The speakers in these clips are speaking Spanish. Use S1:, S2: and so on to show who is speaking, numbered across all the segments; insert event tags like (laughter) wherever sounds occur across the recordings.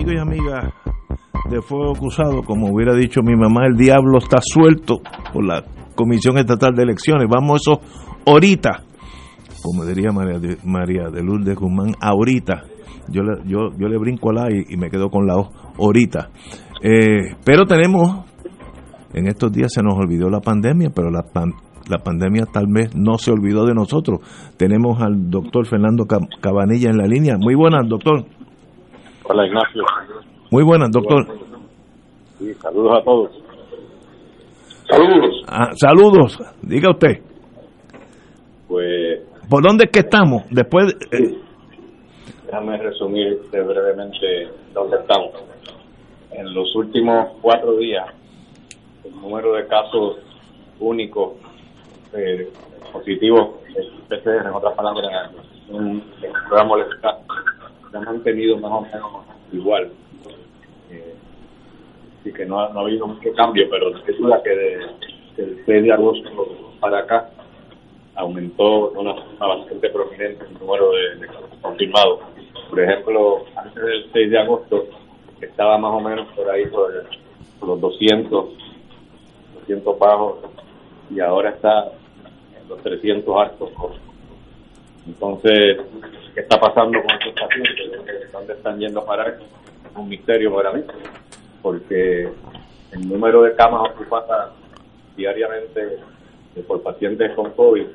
S1: Amigos y amigas de Fuego Cruzado. Como hubiera dicho mi mamá, el diablo está suelto por la Comisión Estatal de Elecciones. Vamos eso ahorita, como diría María de, María de Lourdes Guzmán, ahorita. Yo le, yo, yo le brinco la y, y me quedo con la O, ahorita. Eh, pero tenemos, en estos días se nos olvidó la pandemia, pero la, la pandemia tal vez no se olvidó de nosotros. Tenemos al doctor Fernando Cabanilla en la línea. Muy buenas, doctor.
S2: Hola, Ignacio.
S1: Muy buenas, doctor.
S2: Sí, saludos a todos. Saludos.
S1: Ah, saludos, diga usted.
S2: Pues.
S1: ¿Por dónde es que estamos? Después.
S2: Eh... Déjame resumir brevemente dónde estamos. En los últimos cuatro días, el número de casos únicos eh, positivos, PCR, en otras palabras, un programa molecular, se ha mantenido más o menos igual. Eh, así que no ha, no ha, habido mucho cambio, pero es duda que de, del 6 de agosto para acá aumentó de una forma bastante prominente el número de, confirmados. Por ejemplo, antes del 6 de agosto estaba más o menos por ahí por, por los 200, 200 bajos y ahora está en los 300 altos. Entonces, ¿qué está pasando con estos pacientes? ¿Dónde están yendo a parar? Es un misterio para mí, porque el número de camas ocupadas diariamente por pacientes con COVID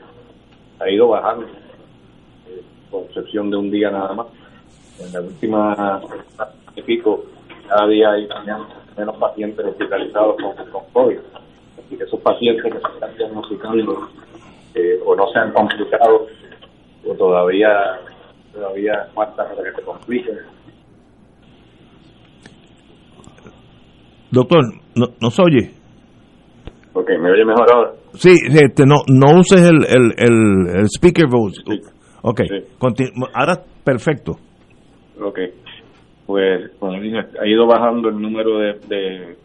S2: ha ido bajando, eh, con excepción de un día nada más. En la última y pico, cada día hay menos pacientes hospitalizados con, con COVID. Así que esos pacientes que se están diagnosticando eh, o no se han complicado o todavía todavía falta para que se compliquen.
S1: Doctor, ¿no, ¿nos oye?
S2: Ok, ¿me oye mejor ahora?
S1: Sí, este, no, no uses el, el, el, el speaker voice.
S2: Sí.
S1: Ok,
S2: Sí.
S1: ahora perfecto.
S2: Ok, pues como dije, ha ido bajando el número de, de,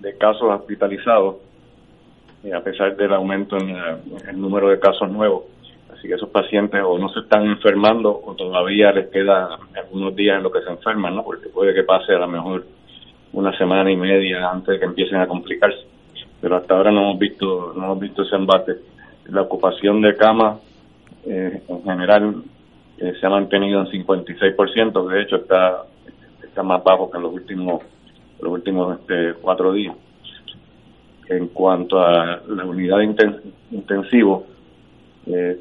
S2: de casos hospitalizados, y a pesar del aumento en la- el número de casos nuevos. Así que esos pacientes o no se están enfermando o todavía les queda algunos días en lo que se enferman, ¿no? Porque puede que pase a lo mejor una semana y media antes de que empiecen a complicarse. Pero hasta ahora no hemos visto, no hemos visto ese embate. La ocupación de camas eh, en general eh, se ha mantenido en 56%, de hecho está está más bajo que en los últimos los últimos este, cuatro días. En cuanto a la unidad de inten- intensivo, eh,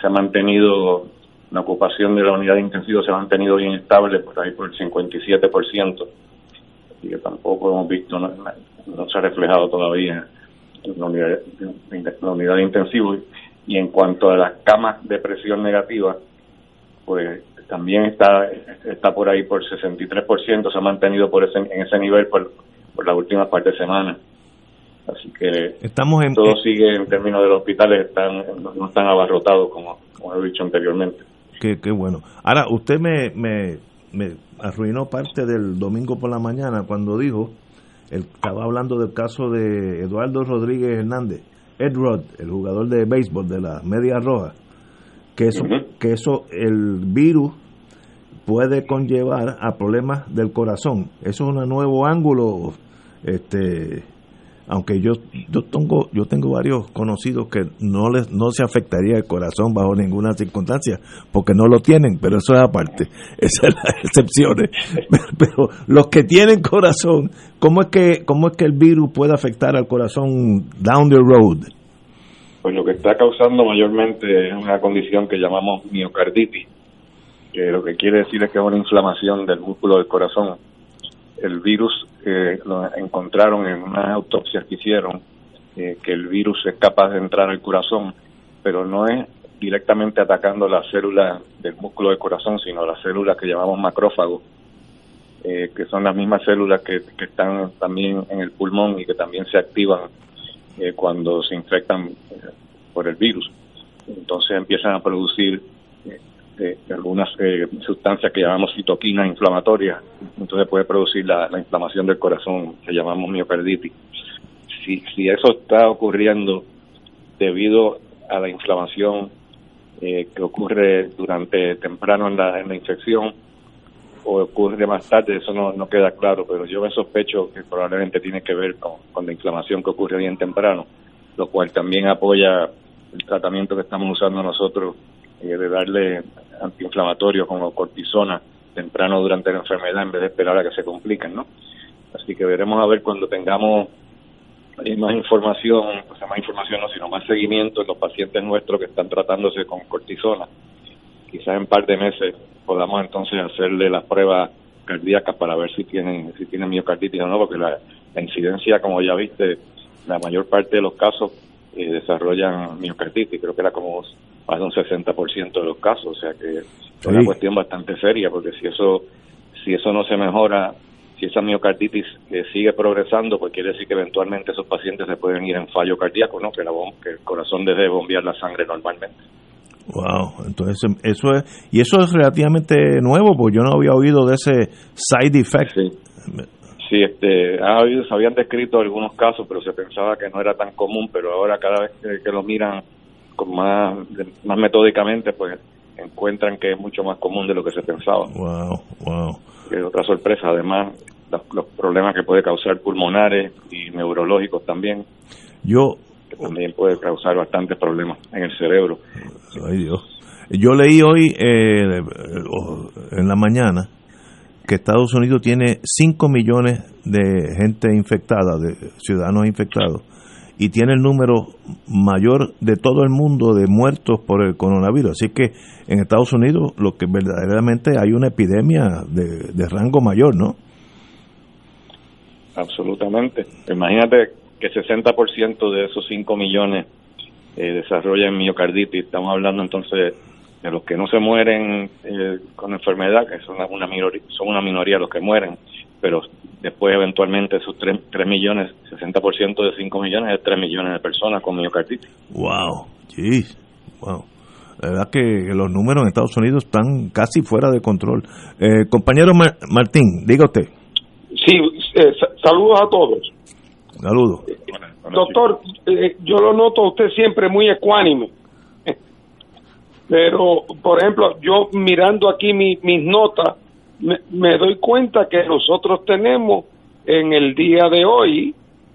S2: se ha mantenido la ocupación de la unidad de intensivo se ha mantenido bien estable por ahí por el 57%, así que tampoco hemos visto, no, no se ha reflejado todavía en la unidad, en la unidad de intensivo. Y en cuanto a las camas de presión negativa, pues también está está por ahí por 63%, se ha mantenido por ese, en ese nivel por, por las últimas par de semanas. Así que
S1: Estamos en,
S2: todo sigue en términos de los hospitales, están no están abarrotados como, como he dicho anteriormente.
S1: Qué, qué bueno. Ahora, usted me, me, me arruinó parte del domingo por la mañana cuando dijo, él estaba hablando del caso de Eduardo Rodríguez Hernández, Ed Rod, el jugador de béisbol de la Media Roja, que eso, que eso, el virus puede conllevar a problemas del corazón. Eso es un nuevo ángulo, este aunque yo yo tengo yo tengo varios conocidos que no les no se afectaría el corazón bajo ninguna circunstancia porque no lo tienen pero eso es aparte (laughs) esas son las excepciones (laughs) pero los que tienen corazón cómo es que cómo es que el virus puede afectar al corazón down the road
S2: Pues lo que está causando mayormente es una condición que llamamos miocarditis, que lo que quiere decir es que es una inflamación del músculo del corazón. El virus eh, lo encontraron en unas autopsias que hicieron, eh, que el virus es capaz de entrar al corazón, pero no es directamente atacando las células del músculo del corazón, sino las células que llamamos macrófagos, eh, que son las mismas células que, están también en el pulmón y que también se activan eh, cuando se infectan por el virus. Entonces empiezan a producir algunas sustancias que llamamos citoquinas inflamatorias, entonces puede producir la, inflamación del corazón, que llamamos miocarditis. Si, si eso está ocurriendo debido a la inflamación eh, que ocurre durante temprano en la, en la infección o ocurre más tarde, eso no, no queda claro, pero yo me sospecho que probablemente tiene que ver con, la inflamación que ocurre bien temprano, lo cual también apoya el tratamiento que estamos usando nosotros eh, de darle antiinflamatorio como cortisona temprano durante la enfermedad en vez de esperar a que se compliquen, ¿no? Así que veremos a ver cuando tengamos hay más información, o sea, más información no, sino más seguimiento en los pacientes nuestros que están tratándose con cortisona. Quizás en un par de meses podamos entonces hacerle las pruebas cardíacas para ver si tienen si tienen miocarditis o no, porque la, incidencia, como ya viste, la mayor parte de los casos eh, desarrollan miocarditis, creo que era como más de un 60% de los casos, o sea que es una cuestión bastante seria, porque si eso si eso no se mejora si esa miocarditis eh, sigue progresando, pues quiere decir que eventualmente esos pacientes se pueden ir en fallo cardíaco, ¿no? Que, la que el corazón deje de bombear la sangre normalmente.
S1: Wow, entonces eso es, y eso es relativamente nuevo, porque yo no había oído de ese side effect.
S2: Sí, este, ha habido, se habían descrito algunos casos, pero se pensaba que no era tan común, pero ahora cada vez que, lo miran con más, más metódicamente, pues encuentran que es mucho más común de lo que se pensaba.
S1: Wow, wow.
S2: es otra sorpresa, además, los, problemas que puede causar pulmonares y neurológicos también.
S1: Yo
S2: que también puede causar bastantes problemas en el cerebro.
S1: Ay Dios. Yo leí hoy eh, en la mañana que Estados Unidos tiene 5 millones de gente infectada, de ciudadanos infectados, y tiene el número mayor de todo el mundo de muertos por el coronavirus. Así que en Estados Unidos lo que verdaderamente hay una epidemia de, rango mayor, ¿no?
S2: Absolutamente. Imagínate que 60% de esos 5 millones eh, desarrollan miocarditis. Estamos hablando entonces de los que no se mueren eh, con enfermedad, que son una, minoría, son una minoría los que mueren, pero después eventualmente esos 3, 3 millones, 60% de 5 millones es 3 millones de personas con miocarditis.
S1: Wow, jeez, wow. La verdad que los números en Estados Unidos están casi fuera de control. Eh, compañero Martín, diga usted.
S3: Sí, eh, saludos a todos.
S1: Saludos.
S3: Doctor, eh, yo lo noto a usted siempre muy ecuánime. (laughs) Pero, por ejemplo, yo mirando aquí mis notas, me, doy cuenta que nosotros tenemos en el día de hoy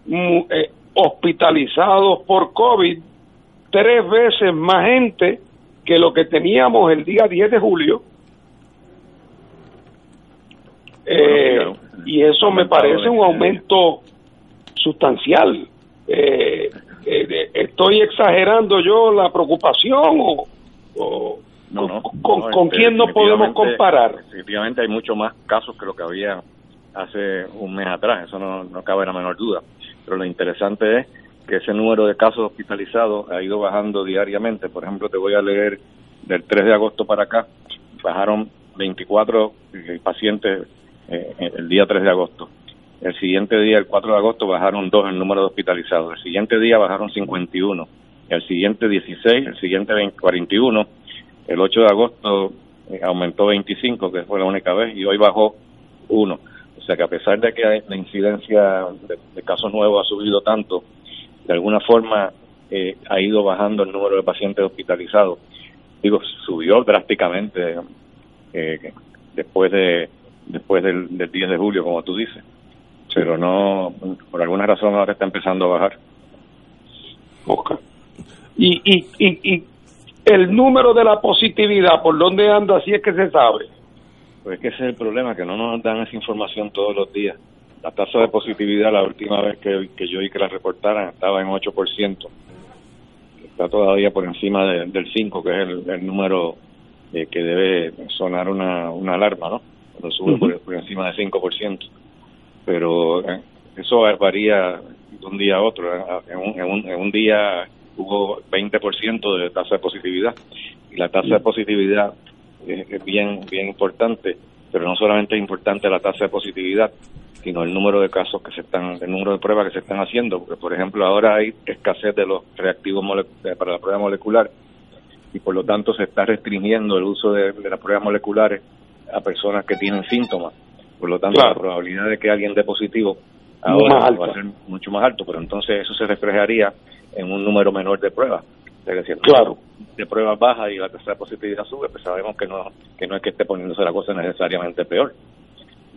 S3: eh, hospitalizados por COVID tres veces más gente que lo que teníamos el día 10 de julio. Eh, y eso me parece un aumento sustancial. Eh, eh, ¿Estoy exagerando yo la preocupación o, con, quién no podemos comparar?
S2: Efectivamente hay mucho más casos que lo que había hace un mes atrás, eso no, no cabe la menor duda. Pero lo interesante es que ese número de casos hospitalizados ha ido bajando diariamente. Por ejemplo, te voy a leer del 3 de agosto para acá, bajaron 24 pacientes eh, el día 3 de agosto. El siguiente día, el 4 de agosto, bajaron dos el número de hospitalizados. El siguiente día bajaron 51. El siguiente 16, el siguiente 41. El 8 de agosto eh, aumentó 25, que fue la única vez, y hoy bajó uno. O sea que a pesar de que la incidencia de, casos nuevos ha subido tanto, de alguna forma eh, ha ido bajando el número de pacientes hospitalizados. Digo, subió drásticamente después de después del, del 10 de julio, como tú dices. Pero no, por alguna razón ahora está empezando a bajar.
S3: Y, y, y, y el número de la positividad, ¿por dónde anda? Si es que se sabe.
S2: Pues es que ese es el problema, que no nos dan esa información todos los días. La tasa de positividad, la última vez que, que yo vi que la reportaran, estaba en 8%. Está todavía por encima del 5, que es el, número eh, que debe sonar una, una alarma, ¿no? cuando sube por, encima de 5%. Pero eh, eso varía de un día a otro. ¿eh? En un, en un, en un día hubo 20% de tasa de positividad. Y la tasa de positividad es, bien bien importante pero no solamente es importante la tasa de positividad, sino el número de casos que se están, el número de pruebas que se están haciendo, porque por ejemplo ahora hay escasez de los reactivos para la prueba molecular y por lo tanto se está restringiendo el uso de, las pruebas moleculares a personas que tienen síntomas. Por lo tanto, la probabilidad de que alguien dé positivo ahora va a ser mucho más alto, pero entonces eso se reflejaría en un número menor de pruebas. claro. de pruebas bajas y la tasa de positividad sube, pues sabemos que no, que no es que esté poniéndose la cosa necesariamente peor.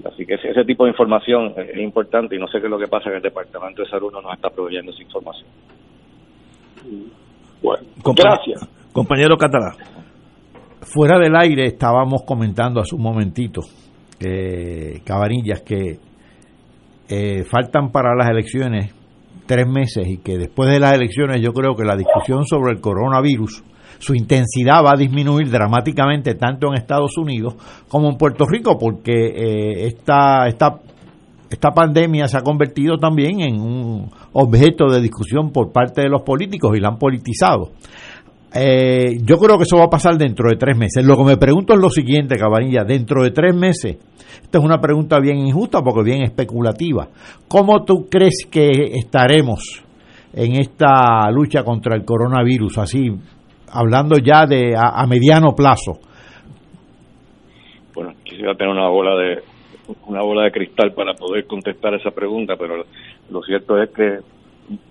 S2: Así que ese, tipo de información es, importante y no sé qué es lo que pasa en el Departamento de Salud no nos está proveyendo esa información.
S1: Bueno, gracias. Compañero Catalá.
S4: Fuera del aire estábamos comentando hace un momentito, eh, Cabanillas, que eh, faltan para las elecciones tres meses y que después de las elecciones yo creo que la discusión sobre el coronavirus su intensidad va a disminuir dramáticamente tanto en Estados Unidos como en Puerto Rico, porque eh, esta, esta, esta pandemia se ha convertido también en un objeto de discusión por parte de los políticos y la han politizado. Eh, yo creo que eso va a pasar dentro de tres meses. Lo que me pregunto es lo siguiente, Cabanilla, dentro de tres meses, esta es una pregunta bien injusta porque bien especulativa. ¿Cómo tú crees que estaremos en esta lucha contra el coronavirus, así hablando ya de a, mediano plazo?
S2: Bueno, quisiera tener una bola de una bola de cristal para poder contestar esa pregunta, pero lo cierto es que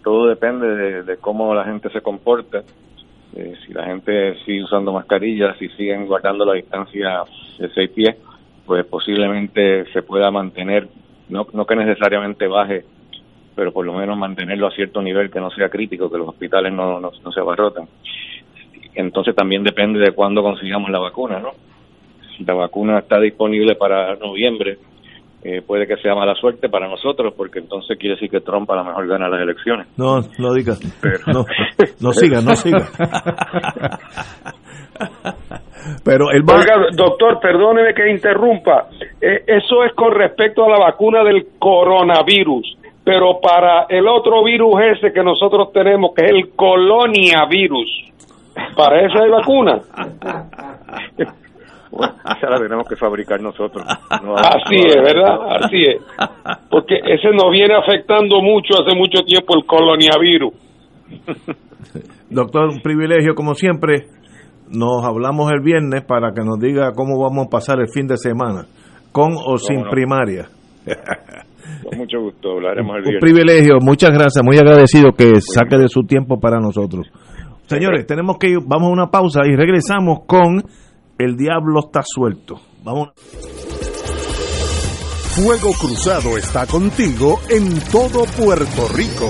S2: todo depende de, cómo la gente se comporte. Eh, si la gente sigue usando mascarillas, si siguen guardando la distancia de seis pies, pues posiblemente se pueda mantener, no, no que necesariamente baje, pero por lo menos mantenerlo a cierto nivel que no sea crítico, que los hospitales no, no, se abarroten entonces también depende de cuándo consigamos la vacuna, ¿no? Si la vacuna está disponible para noviembre, eh, puede que sea mala suerte para nosotros, porque entonces quiere decir que Trump a lo mejor gana las elecciones.
S1: No, no digas. no, no siga, no siga.
S3: Pero el doctor, perdóneme que interrumpa. Eh, eso es con respecto a la vacuna del coronavirus. Pero para el otro virus ese que nosotros tenemos, que es el coloniavirus, para eso hay vacuna.
S2: Esa la tenemos que fabricar nosotros. (laughs)
S3: Así es, ¿verdad? Así es. Porque ese nos viene afectando mucho hace mucho tiempo el coloniavirus. (laughs)
S1: Doctor, un privilegio como siempre. Nos hablamos el viernes para que nos diga cómo vamos a pasar el fin de semana, con o sin primaria.
S2: Con mucho gusto, hablaremos el
S1: viernes. Un privilegio, muchas gracias, muy agradecido que saque de su tiempo para nosotros. Señores, tenemos que ir, vamos a una pausa y regresamos con El Diablo está suelto. Vamos.
S5: Fuego Cruzado está contigo en todo Puerto Rico.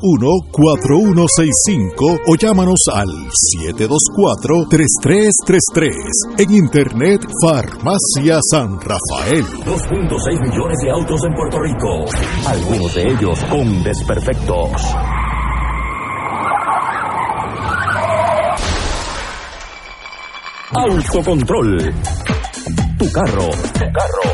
S5: 4165 o llámanos al 724-3333. En Internet, Farmacia San Rafael.
S6: 2.6 millones de autos en Puerto Rico, algunos de ellos con desperfectos. Autocontrol. Tu carro. Tu carro.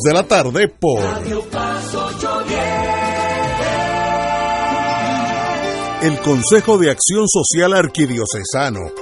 S5: de la tarde por El Consejo de Acción Social Arquidiocesano,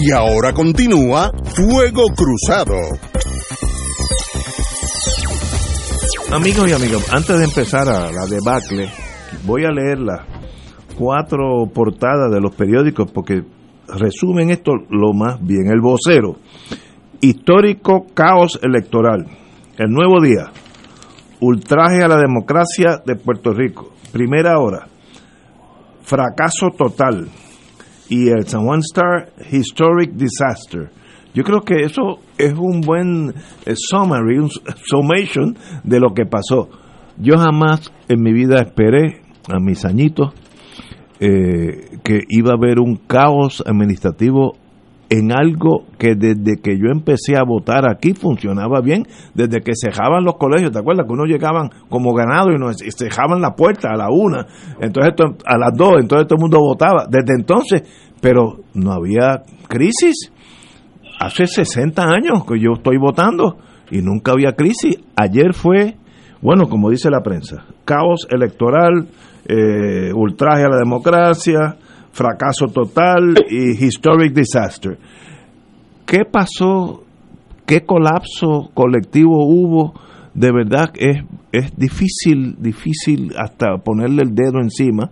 S5: Y ahora continúa Fuego Cruzado.
S1: Amigos y amigas, antes de empezar a la debacle, voy a leer las cuatro portadas de los periódicos porque resumen esto lo más bien. El vocero, histórico caos electoral, el nuevo día, ultraje a la democracia de Puerto Rico, primera hora, fracaso total y el San Juan Star Historic Disaster. Yo creo que eso es un buen eh, summary, un summation de lo que pasó. Yo jamás en mi vida esperé, a mis añitos, eh, que iba a haber un caos administrativo en algo que desde que yo empecé a votar aquí funcionaba bien, desde que cejaban los colegios, ¿te acuerdas? Que uno llegaban como ganado y nos cejaban la puerta a la una, entonces a las dos, entonces todo el mundo votaba, desde entonces, pero no había crisis. Hace 60 años que yo estoy votando y nunca había crisis. Ayer fue, bueno, como dice la prensa, caos electoral, eh, ultraje a la democracia, fracaso total y historic disaster. ¿Qué pasó? ¿Qué colapso colectivo hubo? De verdad es, es difícil, difícil hasta ponerle el dedo encima.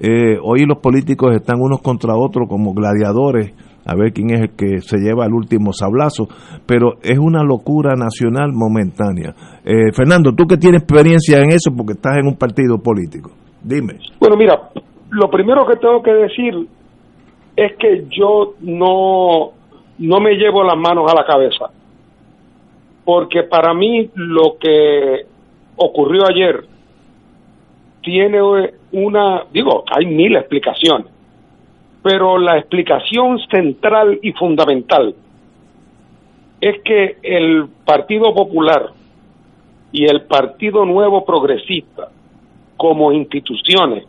S1: Eh, hoy los políticos están unos contra otros como gladiadores a ver quién es el que se lleva el último sablazo, pero es una locura nacional momentánea. Eh, Fernando, tú que tienes experiencia en eso porque estás en un partido político, dime.
S3: Bueno, mira, lo primero que tengo que decir es que yo no, no me llevo las manos a la cabeza, porque para mí lo que ocurrió ayer tiene una, digo, hay mil explicaciones, pero la explicación central y fundamental es que el Partido Popular y el Partido Nuevo Progresista como instituciones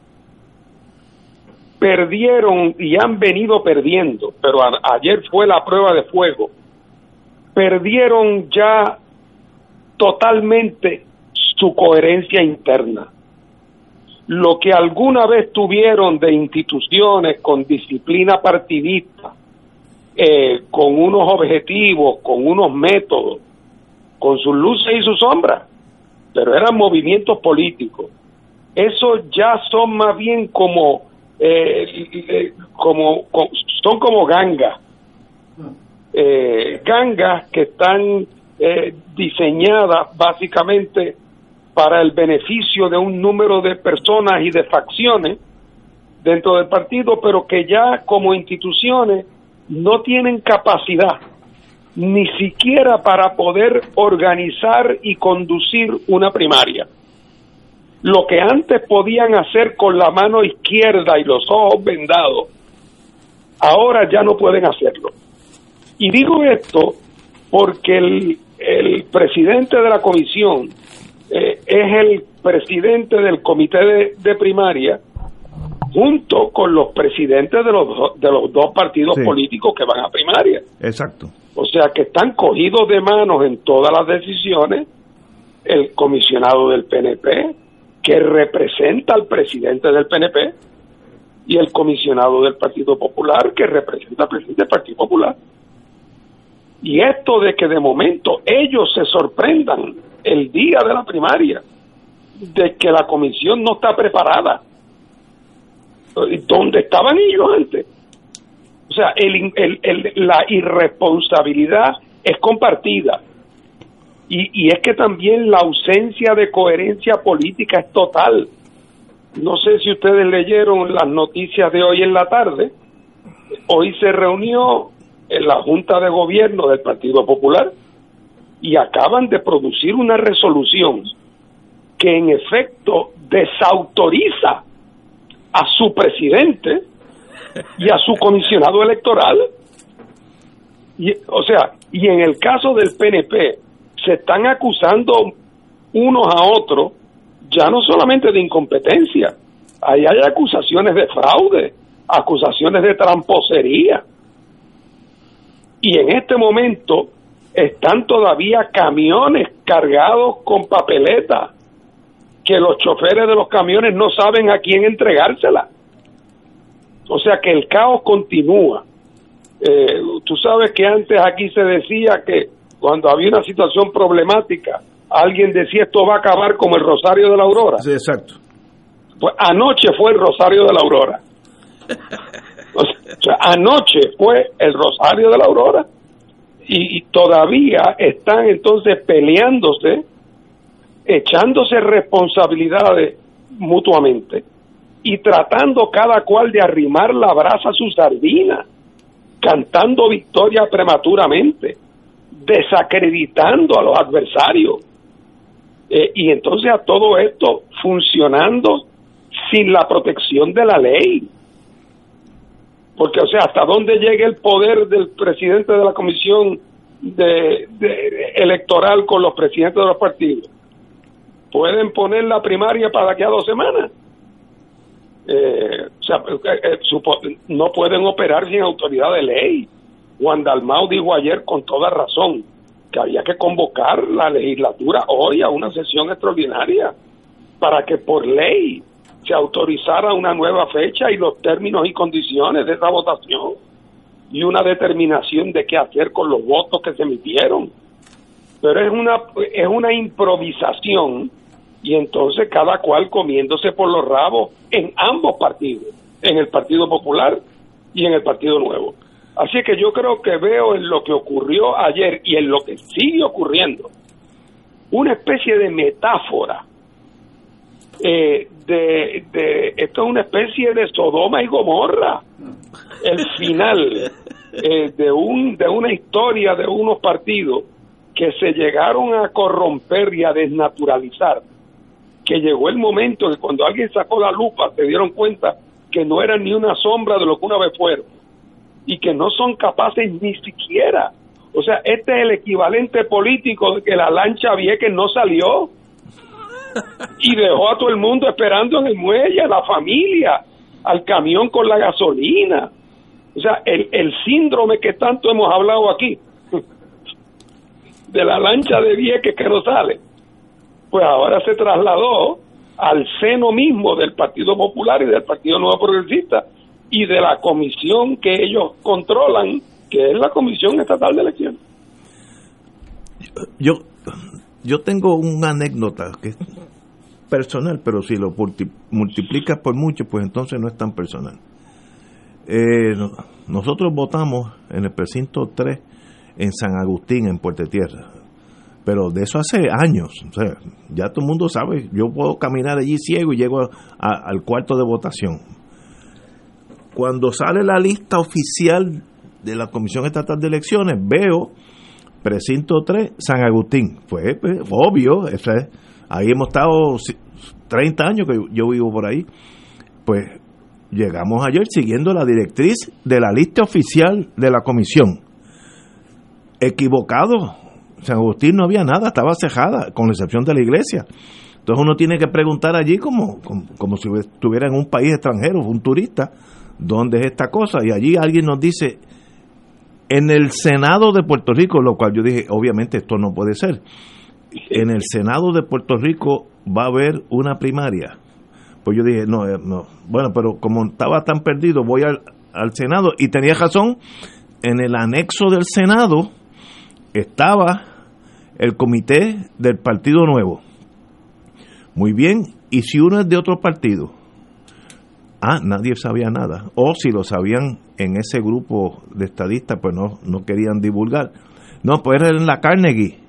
S3: perdieron y han venido perdiendo, pero ayer fue la prueba de fuego, perdieron ya totalmente su coherencia interna. Lo que alguna vez tuvieron de instituciones con disciplina partidista, eh, con unos objetivos, con unos métodos, con sus luces y sus sombras, pero eran movimientos políticos. Eso ya son más bien como eh, como, son como gangas, eh, gangas que están eh, diseñadas básicamente para el beneficio de un número de personas y de facciones dentro del partido, pero que ya como instituciones no tienen capacidad ni siquiera para poder organizar y conducir una primaria lo que antes podían hacer con la mano izquierda y los ojos vendados, ahora ya no pueden hacerlo. Y digo esto porque el, el presidente de la comisión eh, es el presidente del comité de, primaria junto con los presidentes de los, de los dos partidos políticos que van a primaria.
S1: Exacto.
S3: O sea que están cogidos de manos en todas las decisiones el comisionado del PNP, que representa al presidente del PNP y el comisionado del Partido Popular que representa al presidente del Partido Popular. Y esto de que de momento ellos se sorprendan el día de la primaria de que la comisión no está preparada. ¿Dónde estaban ellos antes? O sea, el, la irresponsabilidad es compartida. Y, es que también la ausencia de coherencia política es total. No sé si ustedes leyeron las noticias de hoy en la tarde. Hoy se reunió en la Junta de Gobierno del Partido Popular y acaban de producir una resolución que en efecto desautoriza a su presidente y a su comisionado electoral. Y, o sea, y en el caso del PNP, se están acusando unos a otros, ya no solamente de incompetencia, ahí hay acusaciones de fraude, acusaciones de tramposería. Y en este momento están todavía camiones cargados con papeleta que los choferes de los camiones no saben a quién entregársela. O sea que el caos continúa. Eh, tú sabes que antes aquí se decía que cuando había una situación problemática, alguien decía esto va a acabar como el Rosario de la Aurora.
S1: Sí, exacto.
S3: Pues anoche fue el Rosario de la Aurora. (laughs) O sea, anoche fue el Rosario de la Aurora y, y todavía están entonces peleándose, echándose responsabilidades mutuamente y tratando cada cual de arrimar la brasa a su sardina, cantando victoria prematuramente, desacreditando a los adversarios. Eh, y entonces a todo esto funcionando sin la protección de la ley. Porque, o sea, hasta dónde llega el poder del presidente de la comisión de, electoral con los presidentes de los partidos. Pueden poner la primaria para aquí a dos semanas. Eh, o sea, eh, eh, no pueden operar sin autoridad de ley. Juan Dalmau dijo ayer con toda razón que había que convocar la legislatura hoy a una sesión extraordinaria para que por ley se autorizara una nueva fecha y los términos y condiciones de esa votación y una determinación de qué hacer con los votos que se emitieron. Pero es una es una improvisación y entonces cada cual comiéndose por los rabos en ambos partidos, en el Partido Popular y en el Partido Nuevo. Así que yo creo que veo en lo que ocurrió ayer y en lo que sigue ocurriendo una especie de metáfora eh, de, de esto es una especie de Sodoma y Gomorra el final eh, de un de una historia de unos partidos que se llegaron a corromper y a desnaturalizar que llegó el momento que cuando alguien sacó la lupa se dieron cuenta que no eran ni una sombra de lo que una vez fueron y que no son capaces ni siquiera o sea este es el equivalente político de que la lancha Vieques no salió (laughs) y dejó a todo el mundo esperando en el muelle, a la familia, al camión con la gasolina. O sea, el, el síndrome que tanto hemos hablado aquí, (laughs) de la lancha de Vieques que no sale, pues ahora se trasladó al seno mismo del Partido Popular y del Partido Nuevo Progresista y de la comisión que ellos controlan, que es la Comisión Estatal de Elecciones.
S1: Yo, yo tengo una anécdota que es personal, pero si lo multi- multiplicas por mucho, pues entonces no es tan personal. Eh, no- nosotros votamos en el precinto 3 en San Agustín, en Puerto Tierra. Pero de eso hace años. O sea, ya todo el mundo sabe, yo puedo caminar allí ciego y llego a- al cuarto de votación. Cuando sale la lista oficial de la Comisión Estatal de Elecciones, veo precinto 3, San Agustín. Pues, obvio, eso es- ahí hemos estado si- 30 años que yo vivo por ahí. Pues llegamos ayer siguiendo la directriz de la lista oficial de la comisión. Equivocado. San Agustín no había nada, estaba cejada, con la excepción de la iglesia. Entonces uno tiene que preguntar allí como, como si estuviera en un país extranjero, un turista, ¿dónde es esta cosa? Y allí alguien nos dice, en el Senado de Puerto Rico, lo cual yo dije, obviamente esto no puede ser. En el Senado de Puerto Rico va a haber una primaria. Pues yo dije, no, eh, no. Bueno, pero como estaba tan perdido, voy al, al Senado. Y tenía razón, en el anexo del Senado estaba el comité del Partido Nuevo. Muy bien, y si uno es de otro partido, ah, nadie sabía nada. O si lo sabían en ese grupo de estadistas, pues no, no querían divulgar. No, pues era en la Carnegie.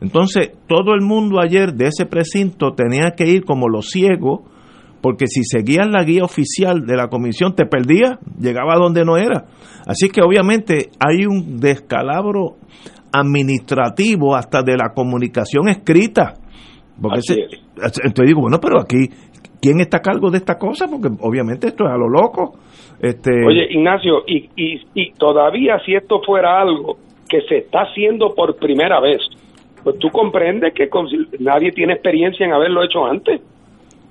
S1: Entonces, todo el mundo ayer de ese precinto tenía que ir como los ciegos, porque si seguías la guía oficial de la comisión te perdías, llegaba donde no era. Así que obviamente hay un descalabro administrativo hasta de la comunicación escrita. Porque entonces digo, bueno, pero aquí ¿quién está a cargo de esta cosa? Porque obviamente esto es a lo loco. Este...
S3: Oye, Ignacio, y, y, y todavía si esto fuera algo que se está haciendo por primera vez, pues tú comprendes que nadie tiene experiencia en haberlo hecho antes.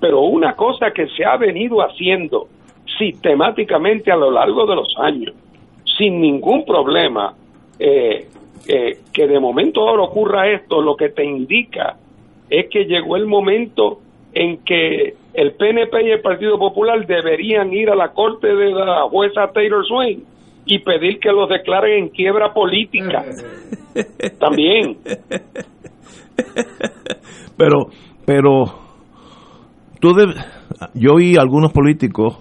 S3: Pero una cosa que se ha venido haciendo sistemáticamente a lo largo de los años, sin ningún problema, eh, eh, que de momento ahora ocurra esto, lo que te indica es que llegó el momento en que el PNP y el Partido Popular deberían ir a la corte de la jueza Taylor Swain y pedir que los declaren en quiebra política. (laughs) También.
S1: Pero, pero, tú yo oí algunos políticos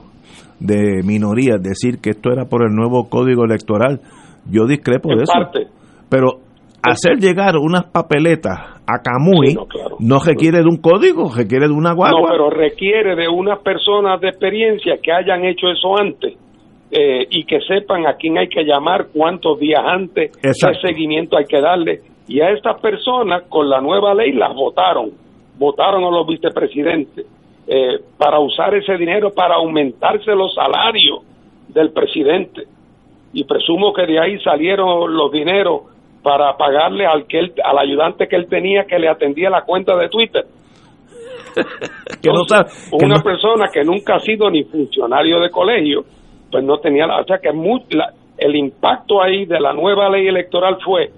S1: de minorías decir que esto era por el nuevo código electoral. Yo discrepo de eso. Pero hacer llegar unas papeletas a Camuy no, requiere de un código, requiere de una guagua.
S3: No, pero requiere de unas personas de experiencia que hayan hecho eso antes eh, y que sepan a quién hay que llamar, cuántos días antes, qué seguimiento hay que darle. Y a estas personas, con la nueva ley, las votaron. Votaron a los vicepresidentes eh, para usar ese dinero para aumentarse los salarios del presidente. Y presumo que de ahí salieron los dineros para pagarle al, que al ayudante que él tenía que le atendía la cuenta de Twitter. (laughs) que una persona que nunca ha sido ni funcionario de colegio, pues no tenía la, o sea que el impacto ahí de la nueva ley electoral fue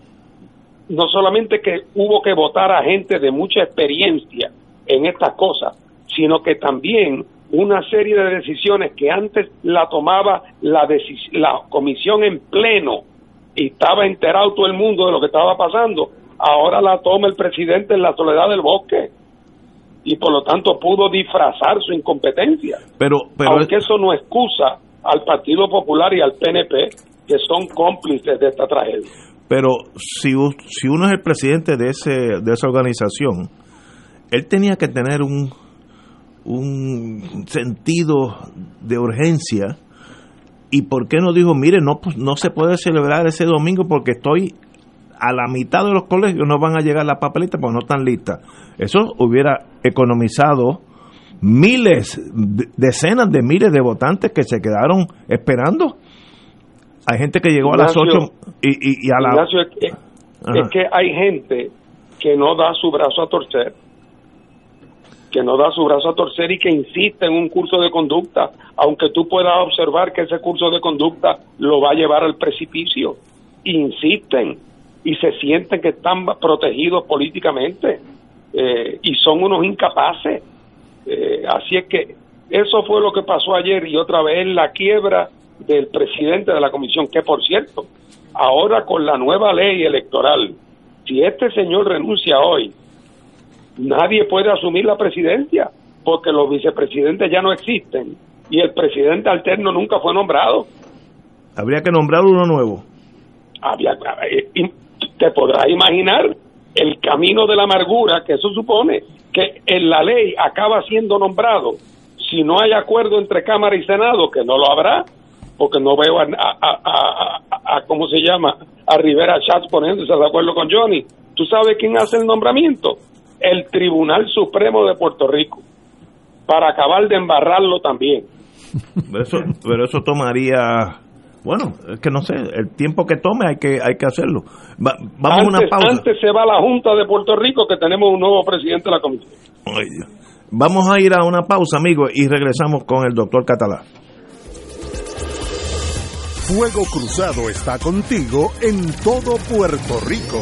S3: no solamente que hubo que votar a gente de mucha experiencia en estas cosas, sino que también una serie de decisiones que antes la tomaba la, la comisión en pleno y estaba enterado todo el mundo de lo que estaba pasando, ahora la toma el presidente en la soledad del bosque y por lo tanto pudo disfrazar su incompetencia.
S1: Pero, pero
S3: aunque eso no excusa al Partido Popular y al PNP, que son cómplices de esta tragedia.
S1: Pero si, si uno es el presidente de, ese, de esa organización, él tenía que tener un, un sentido de urgencia. ¿Y por qué no dijo, mire, no, pues, no se puede celebrar ese domingo porque estoy a la mitad de los colegios, no van a llegar las papelitas porque no están listas? Eso hubiera economizado miles, decenas de miles de votantes que se quedaron esperando. Hay gente que llegó a las 8 y, a la...
S3: es, que, hay gente que no da su brazo a torcer, que no da su brazo a torcer y que insiste en un curso de conducta, aunque tú puedas observar que ese curso de conducta lo va a llevar al precipicio. Insisten y se sienten que están protegidos políticamente eh, y son unos incapaces eh, así es que eso fue lo que pasó ayer y otra vez la quiebra del presidente de la comisión, que por cierto, ahora con la nueva ley electoral, si este señor renuncia hoy, nadie puede asumir la presidencia porque los vicepresidentes ya no existen y el presidente alterno nunca fue nombrado.
S1: Habría que nombrar uno nuevo.
S3: Había, eh, te podrás imaginar el camino de la amargura que eso supone que en la ley acaba siendo nombrado, si no hay acuerdo entre Cámara y Senado, que no lo habrá, porque no veo a, a, a, ¿cómo se llama? A Rivera Schatz poniéndose de acuerdo con Johnny. ¿Tú sabes quién hace el nombramiento? El Tribunal Supremo de Puerto Rico, para acabar de embarrarlo también.
S1: Pero eso, pero eso tomaría bueno, es que no sé, el tiempo que tome hay que hay que hacerlo. vamos
S3: a
S1: una pausa.
S3: Antes se va a la Junta de Puerto Rico que tenemos un nuevo presidente de la comisión.
S1: vamos a ir a una pausa, amigos, y regresamos con el doctor Catalá.
S5: Fuego Cruzado está contigo en todo Puerto Rico.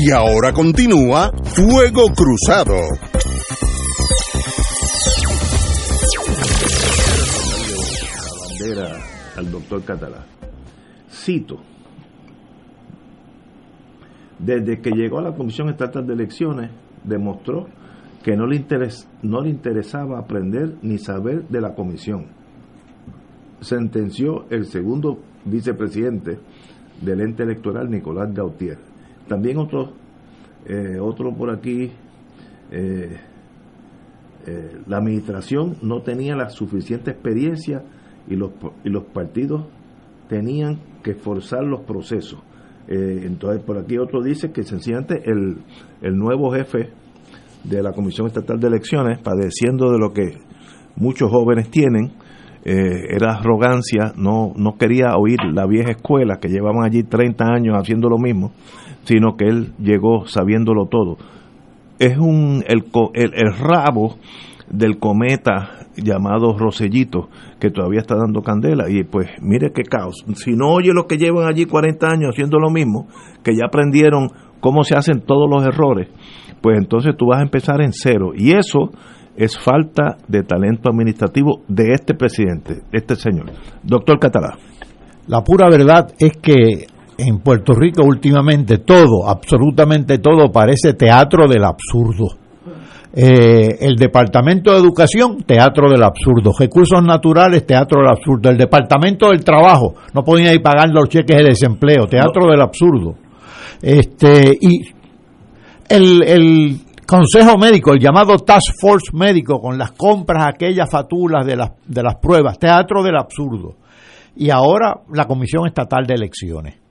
S5: Y ahora continúa Fuego Cruzado.
S1: La bandera al doctor Catalá. Cito. Desde que llegó a la Comisión Estatal de Elecciones, demostró que no le, no le interesaba aprender ni saber de la comisión. Sentenció el segundo vicepresidente del ente electoral, Nicolás Gautier. También otro, eh, otro por aquí, eh, eh, la administración no tenía la suficiente experiencia y los, y los partidos tenían que forzar los procesos. Entonces, por aquí otro dice que sencillamente el, el nuevo jefe de la Comisión Estatal de Elecciones, padeciendo de lo que muchos jóvenes tienen, era arrogancia, no, no quería oír la vieja escuela que llevaban allí 30 años haciendo lo mismo, sino que él llegó sabiéndolo todo. Es un el, el rabo del cometa llamado Rosellito, que todavía está dando candela, y pues mire qué caos. Si no oye los que llevan allí 40 años haciendo lo mismo, que ya aprendieron cómo se hacen todos los errores, pues entonces tú vas a empezar en cero. Y eso es falta de talento administrativo de este presidente, este señor. Doctor Catalá.
S4: La pura verdad es que en Puerto Rico últimamente todo, absolutamente todo, parece teatro del absurdo. Eh, el Departamento de Educación, teatro del absurdo. Recursos naturales, teatro del absurdo. El Departamento del Trabajo, no podían ir pagando los cheques de desempleo, teatro del absurdo. Este, y el, el Consejo Médico, el llamado Task Force Médico, con las compras, aquellas fatulas de las, de las pruebas, teatro del absurdo. Y ahora la Comisión Estatal de Elecciones.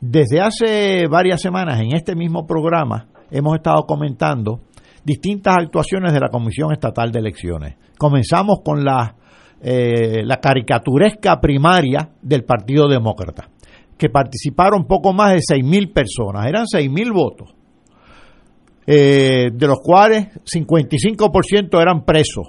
S4: Desde hace varias semanas en este mismo programa hemos estado comentando distintas actuaciones de la Comisión Estatal de Elecciones. Comenzamos con la, eh, la caricaturesca primaria del Partido Demócrata, que participaron poco más de 6.000 personas, eran 6.000 votos, eh, de los cuales 55% eran presos.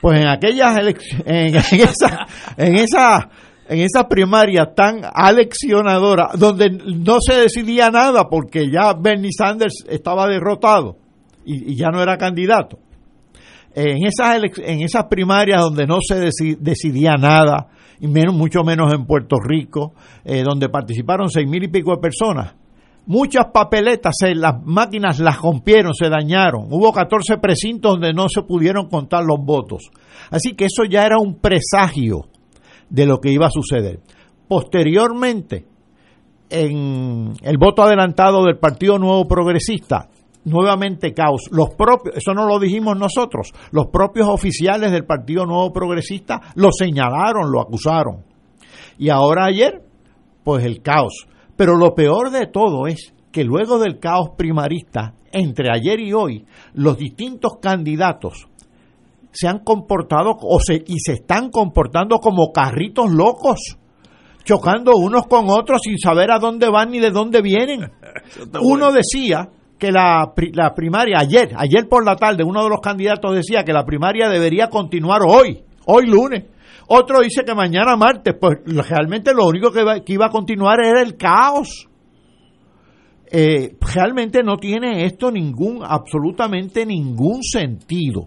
S4: Pues en aquellas en, en esa, en esa en esa primaria tan aleccionadora, donde no se decidía nada porque ya Bernie Sanders estaba derrotado y, ya no era candidato. En esas, en esas primarias donde no se deci- decidía nada, y menos, mucho menos en Puerto Rico, eh, donde participaron seis mil y pico de personas, muchas papeletas, las máquinas las rompieron, se dañaron. Hubo 14 precintos donde no se pudieron contar los votos. Así que eso ya era un presagio de lo que iba a suceder. Posteriormente, en el voto adelantado del Partido Nuevo Progresista, nuevamente caos. Los propios, eso no lo dijimos nosotros, los propios oficiales del Partido Nuevo Progresista lo señalaron, lo acusaron. Y ahora ayer, pues el caos. Pero lo peor de todo es que luego del caos primarista, entre ayer y hoy, los distintos candidatos se han comportado o se, y se están comportando como carritos locos, chocando unos con otros sin saber a dónde van ni de dónde vienen. (laughs) Uno decía que la, la primaria, ayer, ayer por la tarde, uno de los candidatos decía que la primaria debería continuar hoy, hoy lunes. Otro dice que mañana martes, pues realmente lo único que, que iba a continuar era el caos. Eh, realmente no tiene esto ningún, absolutamente ningún sentido.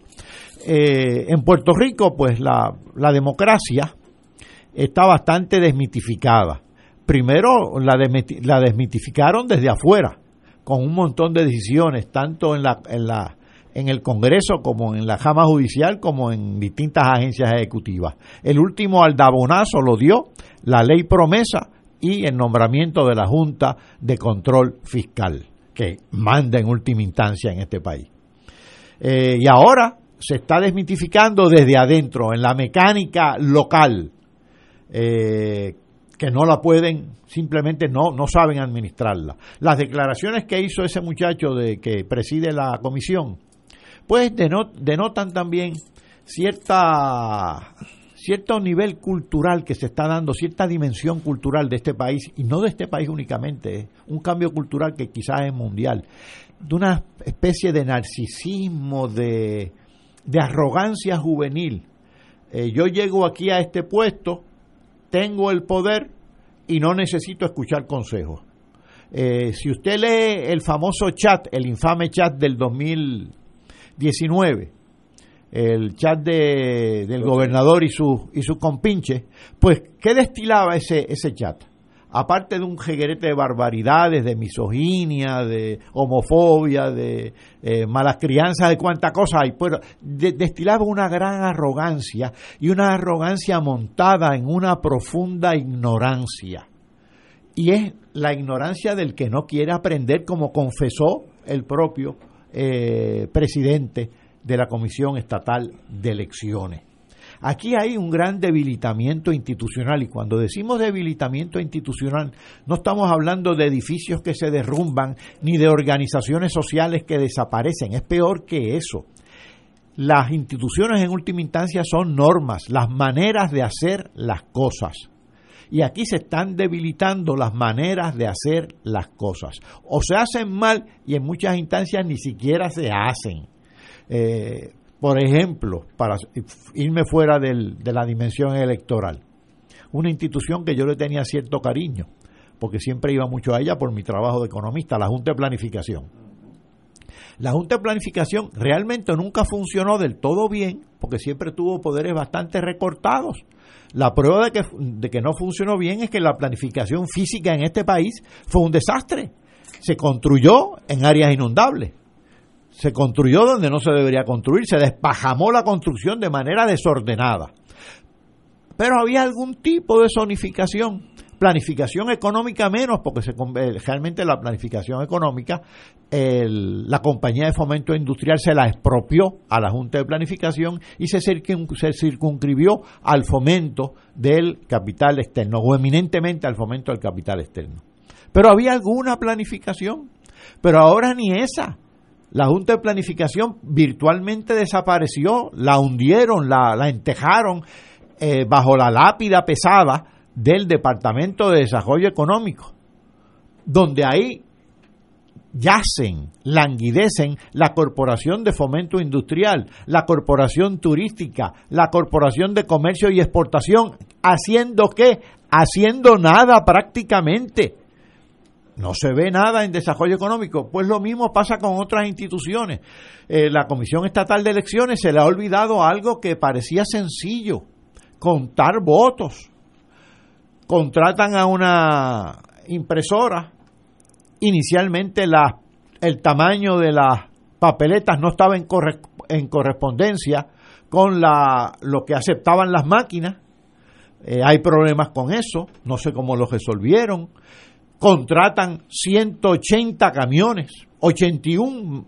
S4: Eh, en Puerto Rico, pues la, la, democracia está bastante desmitificada. Primero la, desmitificaron desde afuera, con un montón de decisiones, tanto en la, en la en el Congreso como en la Jama Judicial como en distintas agencias ejecutivas. El último aldabonazo lo dio la ley promesa y el nombramiento de la Junta de Control Fiscal, que manda en última instancia en este país. Eh, y ahora se está desmitificando desde adentro, en la mecánica local, eh, que no la pueden, simplemente no, no saben administrarla. Las declaraciones que hizo ese muchacho de que preside la comisión, pues denotan también cierta cierto nivel cultural que se está dando, cierta dimensión cultural de este país, y no de este país únicamente, un cambio cultural que quizás es mundial, de una especie de narcisismo, de, arrogancia juvenil. Eh, yo llego aquí a este puesto, tengo el poder y no necesito escuchar consejos. Eh, si usted lee el famoso chat, el infame chat del 2019, el chat de, del gobernador y su, y su compinche, pues, ¿qué destilaba ese, ese chat? Aparte de un jeguerete de barbaridades, de misoginia, de homofobia, de eh, malas crianzas, de cuánta cosa hay, pero destilaba una gran arrogancia y una arrogancia montada en una profunda ignorancia. Y es la ignorancia del que no quiere aprender, como confesó el propio eh, presidente de la Comisión Estatal de Elecciones. Aquí hay un gran debilitamiento institucional y cuando decimos debilitamiento institucional no estamos hablando de edificios que se derrumban ni de organizaciones sociales que desaparecen, es peor que eso. Las instituciones en última instancia son normas, las maneras de hacer las cosas. Y aquí se están debilitando las maneras de hacer las cosas. O se hacen mal y en muchas instancias ni siquiera se hacen. Eh, por ejemplo, para irme fuera de la dimensión electoral, una institución que yo le tenía cierto cariño, porque siempre iba mucho a ella por mi trabajo de economista, la Junta de Planificación. La Junta de Planificación realmente nunca funcionó del todo bien, porque siempre tuvo poderes bastante recortados. La prueba de que, no funcionó bien es que la planificación física en este país fue un desastre. Se construyó en áreas inundables se construyó donde no se debería construir, se despajamó la construcción de manera desordenada. Pero había algún tipo de zonificación, planificación económica menos, porque se, eh, realmente la planificación económica, la compañía de fomento industrial se la expropió a la Junta de Planificación y se, se circunscribió al fomento del capital externo, o eminentemente al fomento del capital externo. Pero había alguna planificación, pero ahora ni esa la Junta de Planificación virtualmente desapareció, la hundieron, la, entejaron eh, bajo la lápida pesada del Departamento de Desarrollo Económico, donde ahí yacen, languidecen la Corporación de Fomento Industrial, la Corporación Turística, la Corporación de Comercio y Exportación, haciendo qué? Haciendo nada prácticamente no se ve nada en desarrollo económico. Pues lo mismo pasa con otras instituciones. Eh, la Comisión Estatal de Elecciones se le ha olvidado algo que parecía sencillo, contar votos. Contratan a una impresora. Inicialmente el tamaño de las papeletas no estaba en, en correspondencia con la, lo que aceptaban las máquinas. Eh, hay problemas con eso, no sé cómo lo resolvieron contratan 180 camiones, 81,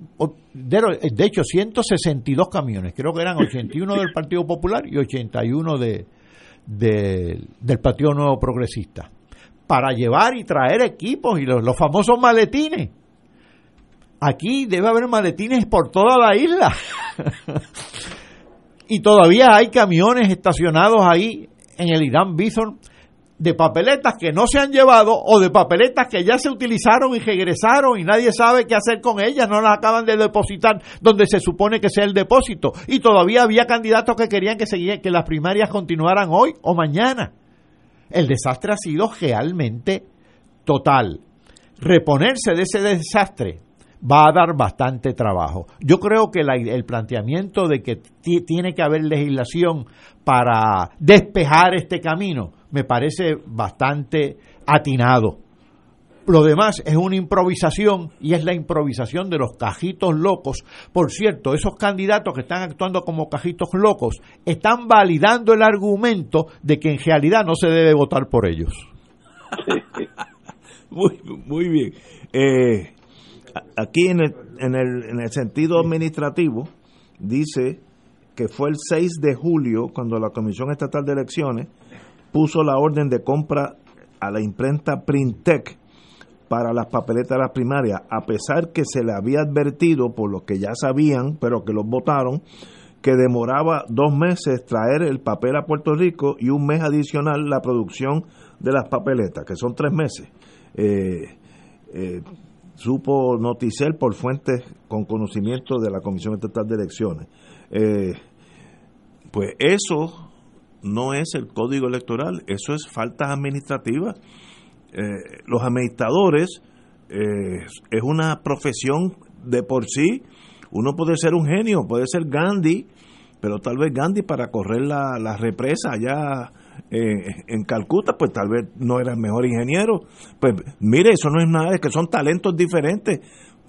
S4: de hecho 162 camiones, creo que eran 81 del Partido Popular y 81 de, del Partido Nuevo Progresista, para llevar y traer equipos y los, los famosos maletines. Aquí debe haber maletines por toda la isla. (laughs) y todavía hay camiones estacionados ahí en el Irán Bison de papeletas que no se han llevado o de papeletas que ya se utilizaron y regresaron y nadie sabe qué hacer con ellas, no las acaban de depositar donde se supone que sea el depósito y todavía había candidatos que querían que que las primarias continuaran hoy o mañana. El desastre ha sido realmente total. Reponerse de ese desastre va a dar bastante trabajo. Yo creo que el planteamiento de que tiene que haber legislación para despejar este camino me parece bastante atinado. Lo demás es una improvisación y es la improvisación de los cajitos locos. Por cierto, esos candidatos que están actuando como cajitos locos están validando el argumento de que en realidad no se debe votar por ellos. (laughs)
S1: muy, muy bien. Eh, aquí en el, en, el, en el sentido administrativo dice que fue el 6 de julio cuando la Comisión Estatal de Elecciones puso la orden de compra a la imprenta Printec para las papeletas de las primarias, a pesar que se le había advertido por lo que ya sabían, pero que los votaron, que demoraba dos meses traer el papel a Puerto Rico y un mes adicional la producción de las papeletas, que son tres meses. Eh, eh, supo Noticel por fuentes con conocimiento de la Comisión Estatal de Elecciones. Eh, pues eso no es el código electoral, eso es faltas administrativas. Eh, los administradores eh, es una profesión de por sí. Uno puede ser un genio, puede ser Gandhi, pero tal vez Gandhi para correr la, la represa allá eh, en Calcuta, pues tal vez no era el mejor ingeniero. Pues mire, eso no es nada, es que son talentos diferentes.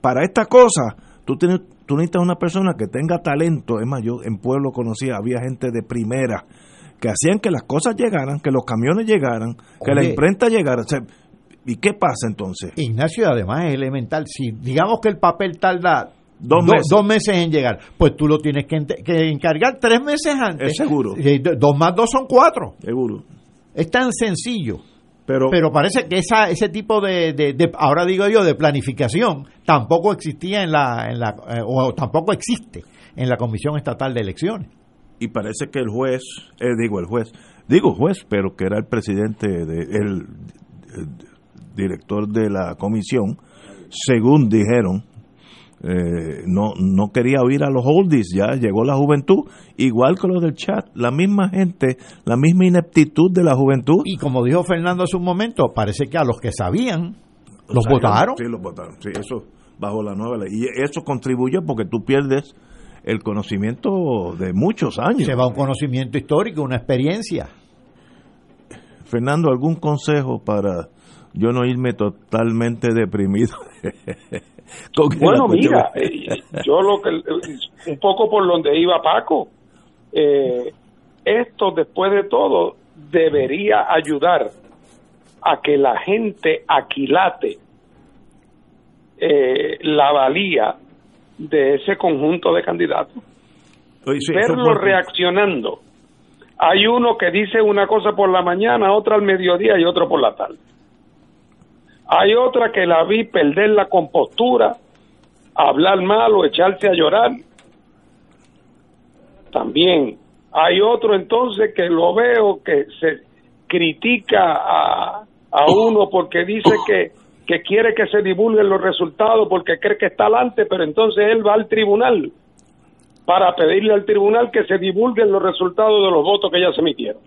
S1: Para esta cosa, tú, tienes, tú necesitas una persona que tenga talento. Es más, yo en Pueblo conocía, había gente de primera que hacían que las cosas llegaran, que los camiones llegaran, que la imprenta llegara. ¿Y qué pasa entonces?
S4: Ignacio, además es elemental. Si digamos que el papel tarda dos, meses. en llegar, pues tú lo tienes que, encargar tres meses antes.
S1: Es seguro.
S4: Dos más dos son cuatro.
S1: Seguro.
S4: Es tan sencillo. Pero, pero parece que esa, ese tipo de, ahora digo yo, de planificación tampoco existía en la, en la eh, o tampoco existe en la Comisión Estatal de Elecciones
S1: y parece que el juez, eh, digo el juez, digo juez, pero que era el presidente, de, el, director de la comisión, según dijeron, eh, no, no quería oír a los oldies, ya llegó la juventud, igual que los del chat, la misma gente, la misma ineptitud de la juventud.
S4: Y como dijo Fernando hace un momento, parece que a los que sabían, los votaron.
S1: Sí, los votaron, sí, eso bajo la nueva ley. Y eso contribuyó porque tú pierdes el conocimiento de muchos años.
S4: Se va un conocimiento histórico, una experiencia.
S1: Fernando, ¿algún consejo para yo no irme totalmente deprimido? (laughs)
S3: bueno, mira, eh, yo lo que, un poco por donde iba Paco, eh, esto después de todo debería ayudar a que la gente aquilate eh, la valía de ese conjunto de candidatos. Verlo reaccionando. Hay uno que dice una cosa por la mañana, otra al mediodía y otro por la tarde. Hay otra que la vi perder la compostura, hablar mal o echarse a llorar. También hay otro entonces que lo veo que se critica a, a uno porque dice que que quiere que se divulguen los resultados porque cree que está adelante, pero entonces él va al tribunal para pedirle al tribunal que se divulguen los resultados de los votos que ya se emitieron.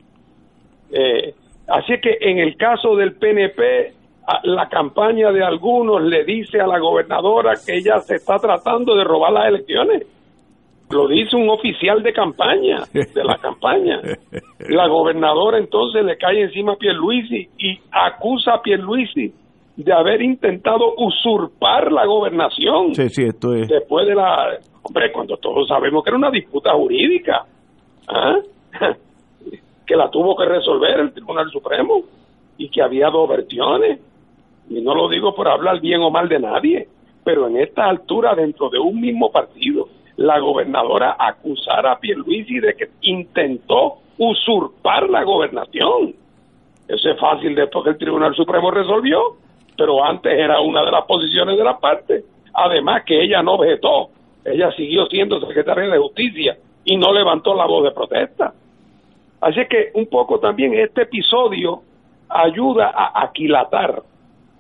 S3: Eh, así que en el caso del PNP, la campaña de algunos le dice a la gobernadora que ella se está tratando de robar las elecciones. Lo dice un oficial de campaña, de la campaña. La gobernadora entonces le cae encima a Pierluisi y acusa a Pierluisi de haber intentado usurpar la gobernación.
S1: Sí, sí, esto es.
S3: Después de la. Hombre, cuando todos sabemos que era una disputa jurídica, ¿ah? (laughs) que la tuvo que resolver el Tribunal Supremo y que había dos versiones. Y no lo digo por hablar bien o mal de nadie, pero en esta altura, dentro de un mismo partido, la gobernadora acusara a Pierluisi de que intentó usurpar la gobernación. Eso es fácil después que el Tribunal Supremo resolvió pero antes era una de las posiciones de la parte. Además que ella no objetó, ella siguió siendo secretaria de justicia y no levantó la voz de protesta. Así que un poco también este episodio ayuda a aquilatar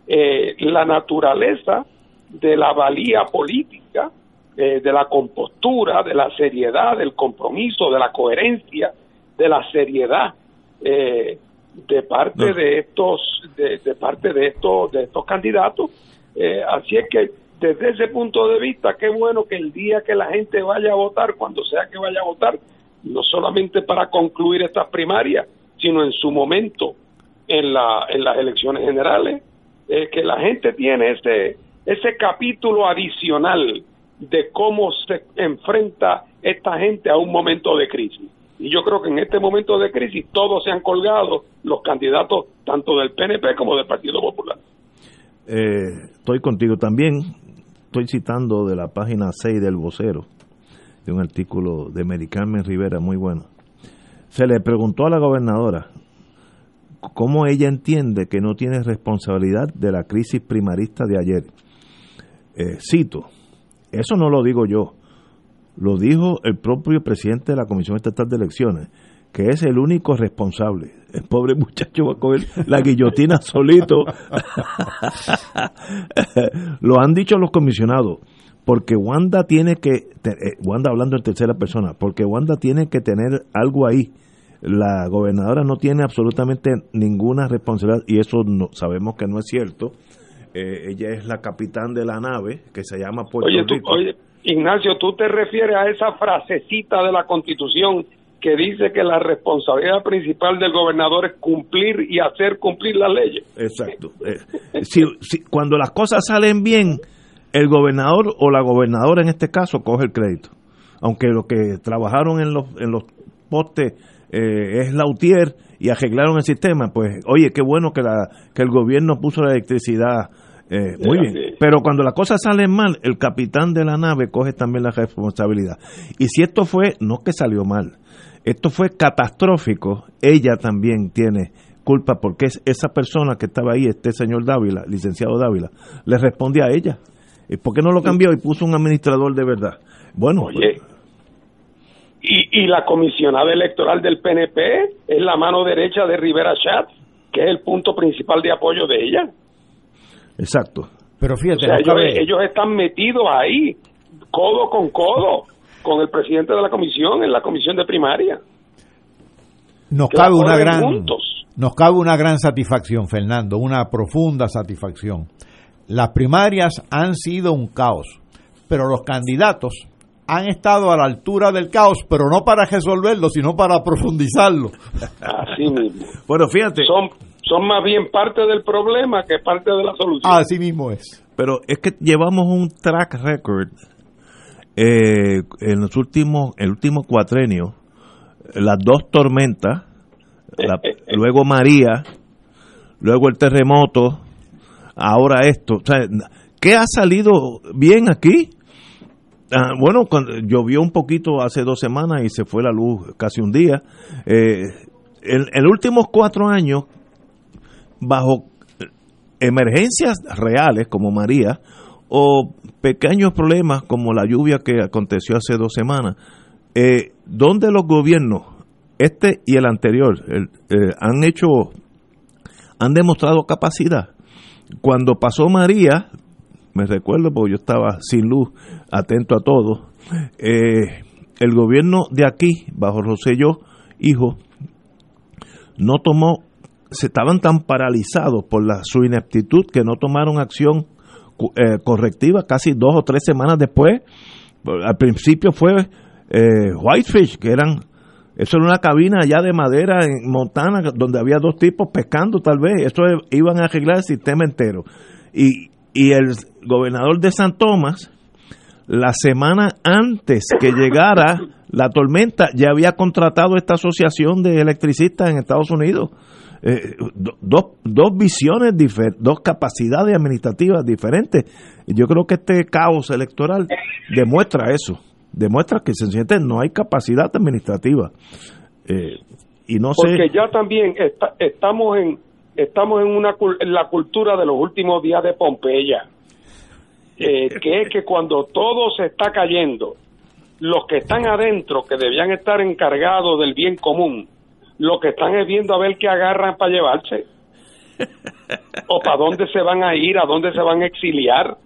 S3: eh, la naturaleza de la valía política, eh, de la compostura, de la seriedad, del compromiso, de la coherencia, de la seriedad eh, de parte de estos, de, parte de estos, de estos candidatos. así es que desde ese punto de vista, qué bueno que el día que la gente vaya a votar, cuando sea que vaya a votar, no solamente para concluir estas primarias, sino en su momento en, la, en las elecciones generales, eh, que la gente tiene ese, ese capítulo adicional de cómo se enfrenta esta gente a un momento de crisis. Y yo creo que en este momento de crisis todos se han colgado, los candidatos tanto del PNP como del Partido Popular.
S1: Eh, estoy contigo también. Estoy citando de la página 6 del vocero, de un artículo de Medicarmen Rivera muy bueno. Se le preguntó a la gobernadora cómo ella entiende que no tiene responsabilidad de la crisis primarista de ayer. Eh, cito, eso no lo digo yo, lo dijo el propio presidente de la Comisión Estatal de Elecciones, que es el único responsable. El pobre muchacho va a coger la guillotina (laughs) solito. lo han dicho los comisionados, porque Wanda tiene que, eh, Wanda hablando en tercera persona, porque Wanda tiene que tener algo ahí la gobernadora no tiene absolutamente ninguna responsabilidad y eso no, sabemos que no es cierto. Eh, ella es la capitán de la nave que se llama Puerto
S3: oye,
S1: Rico.
S3: oye, Ignacio, tú te refieres a esa frasecita de la Constitución que dice que la responsabilidad principal del gobernador es cumplir y hacer cumplir las leyes.
S1: Exacto. Eh, si, cuando las cosas salen bien, el gobernador o la gobernadora en este caso coge el crédito. Aunque los que trabajaron en los, en los postes eh, es Lautier y arreglaron el sistema, pues oye, qué bueno que, la, que el gobierno puso la electricidad. Eh, muy bien, pero cuando las cosas salen mal, el capitán de la nave coge también la responsabilidad. Y si esto fue, no que salió mal, esto fue catastrófico, ella también tiene culpa porque es esa persona que estaba ahí, este señor Dávila, licenciado Dávila, le responde a ella. ¿Por qué no lo cambió y puso un administrador de verdad? Bueno,
S3: Oye, y, y la comisionada electoral del PNP es la mano derecha de Rivera Chat, que es el punto principal de apoyo de ella.
S1: Exacto.
S4: Pero fíjate,
S3: ellos, están metidos ahí, codo con codo, con el presidente de la comisión en la comisión de primaria.
S4: Nos cabe una gran nos cabe una gran satisfacción, Fernando, una profunda satisfacción. Las primarias han sido un caos, pero los candidatos han estado a la altura del caos, pero no para resolverlo, sino para profundizarlo.
S3: Así mismo.
S1: Bueno, fíjate.
S3: Son, son más bien parte del problema que parte de la solución.
S4: Así mismo es.
S1: Pero es que llevamos un track record eh, en los últimos, el último cuatrenio, las dos tormentas, luego María, luego el terremoto, ahora esto. O sea, ¿Qué ha salido bien aquí? Ah, bueno, cuando llovió un poquito hace dos semanas y se fue la luz casi un día. Eh, en, los últimos cuatro años, bajo emergencias reales como María o pequeños problemas como la lluvia que aconteció hace dos semanas, eh, donde los gobiernos, este y el anterior, eh, han hecho, han demostrado capacidad. Cuando pasó María, me recuerdo porque yo estaba sin luz, atento a todo, eh, el gobierno de aquí, bajo Roselló, hijo, no tomó, se estaban tan paralizados por la, su ineptitud que no tomaron acción eh, correctiva casi dos o tres semanas después. Al principio fue eh, Whitefish, que eran, eso era una cabina allá de madera en Montana, donde había dos tipos pescando tal vez, eso iban a arreglar el sistema entero. Y, y el gobernador de San Tomás, la semana antes que llegara la tormenta, ya había contratado esta asociación de electricistas en Estados Unidos. Eh, dos, visiones, dos capacidades administrativas diferentes. Y yo creo que este caos electoral demuestra eso, demuestra que sencillamente no hay capacidad administrativa. Eh, y no
S3: Porque ya también estamos en estamos en una en la cultura de los últimos días de Pompeya eh, (laughs) que es que cuando todo se está cayendo, los que están adentro, que debían estar encargados del bien común, lo que están es viendo a ver qué agarran para llevarse. (laughs) ¿O para dónde se van a ir? ¿A dónde se van a exiliar?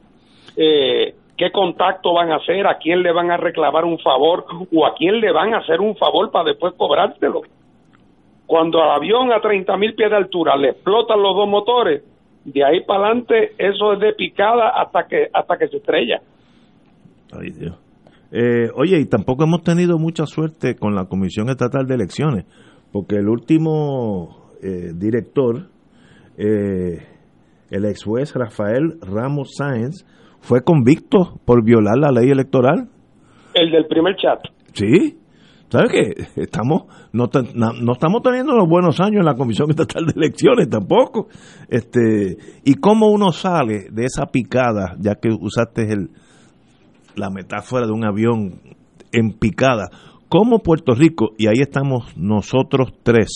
S3: Eh, ¿Qué contacto van a hacer? ¿A quién le van a reclamar un favor? ¿O a quién le van a hacer un favor para después cobrárselo? Cuando al avión a 30 mil pies de altura le explotan los dos motores, de ahí para adelante eso es de picada hasta que hasta que se estrella.
S1: Ay Dios. Eh, oye, y tampoco hemos tenido mucha suerte con la Comisión Estatal de Elecciones, porque el último eh, director, eh, el ex juez Rafael Ramos Sáenz, fue convicto por violar la ley electoral.
S3: El del primer chat.
S1: Sí. ¿Sabes qué? Estamos, no, no, estamos teniendo los buenos años en la Comisión Estatal de Elecciones tampoco. Este, y cómo uno sale de esa picada, ya que usaste el, la metáfora de un avión en picada, como Puerto Rico, y ahí estamos nosotros tres,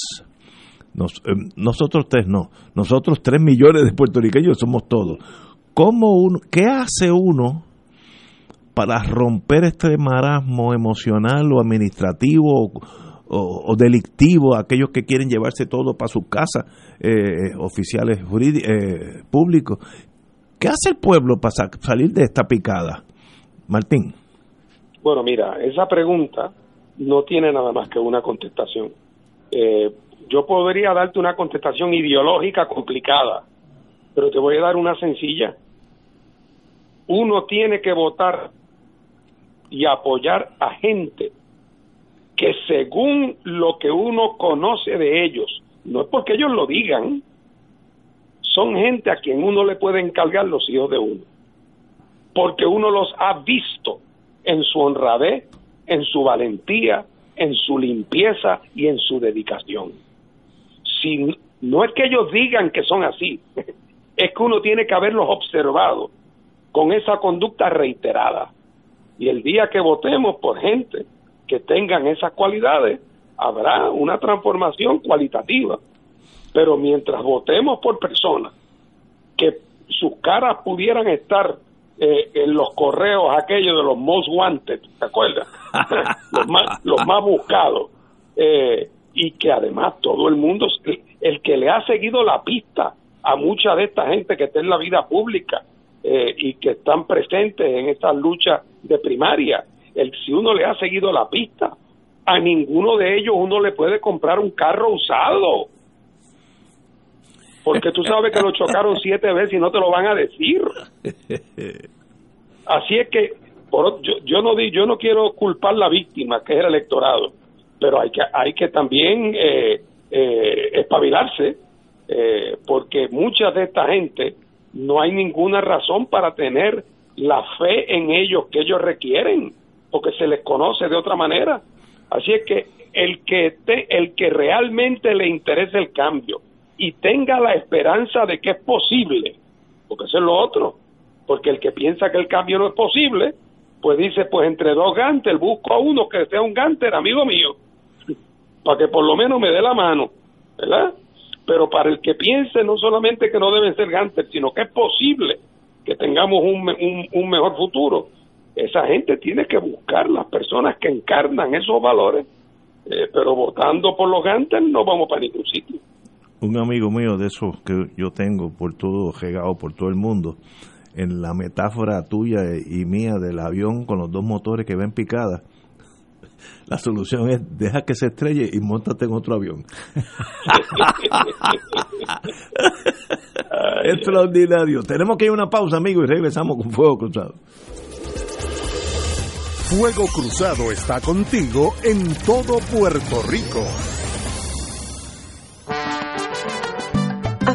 S1: eh, nosotros tres no, nosotros tres millones de puertorriqueños somos todos. ¿Cómo uno, ¿Qué hace uno para romper este marasmo emocional o administrativo o, delictivo, aquellos que quieren llevarse todo para su casa, eh, oficiales eh, públicos? ¿Qué hace el pueblo para salir de esta picada? Martín.
S3: Bueno, mira, esa pregunta no tiene nada más que una contestación. Eh, yo podría darte una contestación ideológica complicada, pero te voy a dar una sencilla. Uno tiene que votar y apoyar a gente que según lo que uno conoce de ellos, no es porque ellos lo digan, son gente a quien uno le puede encargar los hijos de uno porque uno los ha visto en su honradez, en su valentía, en su limpieza y en su dedicación. Si no es que ellos digan que son así, (laughs) es que uno tiene que haberlos observado con esa conducta reiterada. Y el día que votemos por gente que tengan esas cualidades, habrá una transformación cualitativa. Pero mientras votemos por personas que sus caras pudieran estar eh, en los correos aquellos de los most wanted, ¿te acuerdas? (laughs) los, más, los más buscados. Eh, y que además todo el mundo, el que le ha seguido la pista a mucha de esta gente que está en la vida pública eh, y que están presentes en esta lucha de primaria, el, si uno le ha seguido la pista, a ninguno de ellos uno le puede comprar un carro usado. Porque tú sabes que lo chocaron siete veces y no te lo van a decir. Así es que por, yo, yo no yo no quiero culpar la víctima, que es el electorado, pero hay que hay que también eh, eh, espabilarse, eh, porque mucha de esta gente no hay ninguna razón para tener la fe en ellos que ellos requieren, porque se les conoce de otra manera. Así es que el que te, el que realmente le interese el cambio y tenga la esperanza de que es posible, porque eso es lo otro, porque el que piensa que el cambio no es posible, pues dice, pues entre dos Ganter busco a uno que sea un Ganter, amigo mío, (laughs) para que por lo menos me dé la mano, ¿verdad? Pero para el que piense no solamente que no deben ser Ganter, sino que es posible que tengamos un, un, mejor futuro, esa gente tiene que buscar las personas que encarnan esos valores, eh, pero votando por los Ganter no vamos para ningún sitio.
S1: Un amigo mío de esos que yo tengo por todo, regado por todo el mundo, en la metáfora tuya y mía del avión con los dos motores que ven picadas, (laughs) la solución es deja que se estrelle y montate en otro avión. (laughs) Extraordinario. Tenemos que ir a una pausa, amigo, y regresamos con Fuego Cruzado.
S5: Fuego Cruzado está contigo en todo Puerto Rico.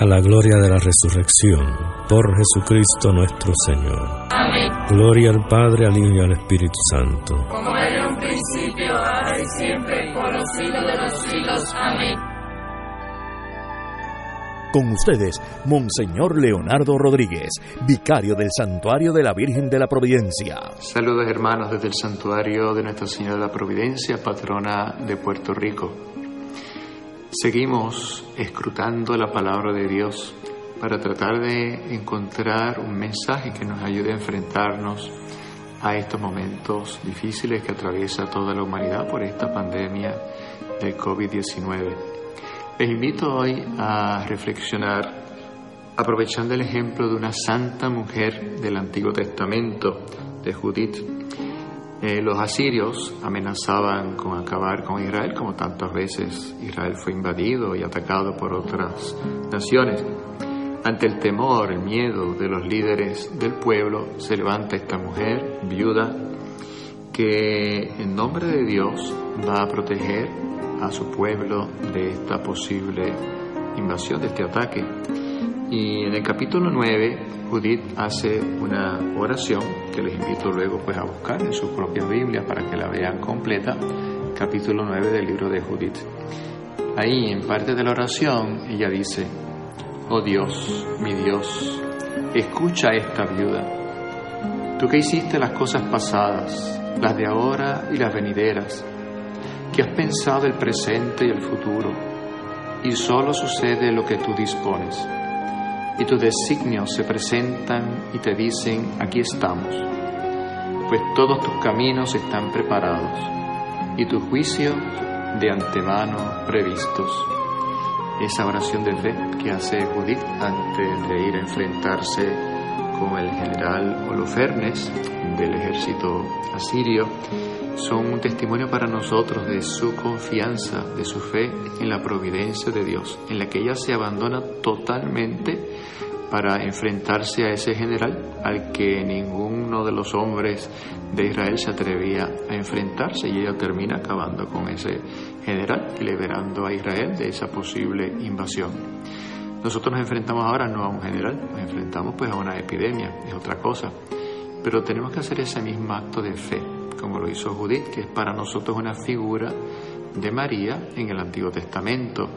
S7: a la gloria de la resurrección, por Jesucristo nuestro Señor.
S8: Amén.
S7: Gloria al Padre, al Hijo y al Espíritu Santo.
S8: Como era en un principio, ahora y siempre, por los siglos de los siglos. Amén.
S6: Con ustedes, Monseñor Leonardo Rodríguez, vicario del Santuario de la Virgen de la Providencia.
S9: Saludos hermanos desde el Santuario de Nuestra Señora de la Providencia, patrona de Puerto Rico. Seguimos escrutando la palabra de Dios para tratar de encontrar un mensaje que nos ayude a enfrentarnos a estos momentos difíciles que atraviesa toda la humanidad por esta pandemia del COVID-19. Les invito hoy a reflexionar aprovechando el ejemplo de una santa mujer del Antiguo Testamento, de Judith. Eh, los asirios amenazaban con acabar con Israel, como tantas veces Israel fue invadido y atacado por otras naciones. Ante el temor, el miedo de los líderes del pueblo, se levanta esta mujer viuda que en nombre de Dios va a proteger a su pueblo de esta posible invasión, de este ataque. Y en el capítulo 9, Judith hace una oración que les invito luego pues a buscar en sus propias Biblias para que la vean completa, capítulo 9 del libro de Judith. Ahí en parte de la oración ella dice, oh Dios, mi Dios, escucha a esta viuda. Tú que hiciste las cosas pasadas, las de ahora y las venideras, que has pensado el presente y el futuro, y solo sucede lo que tú dispones. Y tus designios se presentan y te dicen, aquí estamos, pues todos tus caminos están preparados y tus juicios de antemano previstos. Esa oración de fe que hace Judith antes de ir a enfrentarse con el general Holofernes del ejército asirio son un testimonio para nosotros de su confianza, de su fe en la providencia de Dios, en la que ella se abandona totalmente para enfrentarse a ese general al que ninguno de los hombres de Israel se atrevía a enfrentarse y ella termina acabando con ese general y liberando a Israel de esa posible invasión. Nosotros nos enfrentamos ahora no a un general, nos enfrentamos pues a una epidemia, es otra cosa, pero tenemos que hacer ese mismo acto de fe, como lo hizo Judith, que es para nosotros una figura de María en el Antiguo Testamento,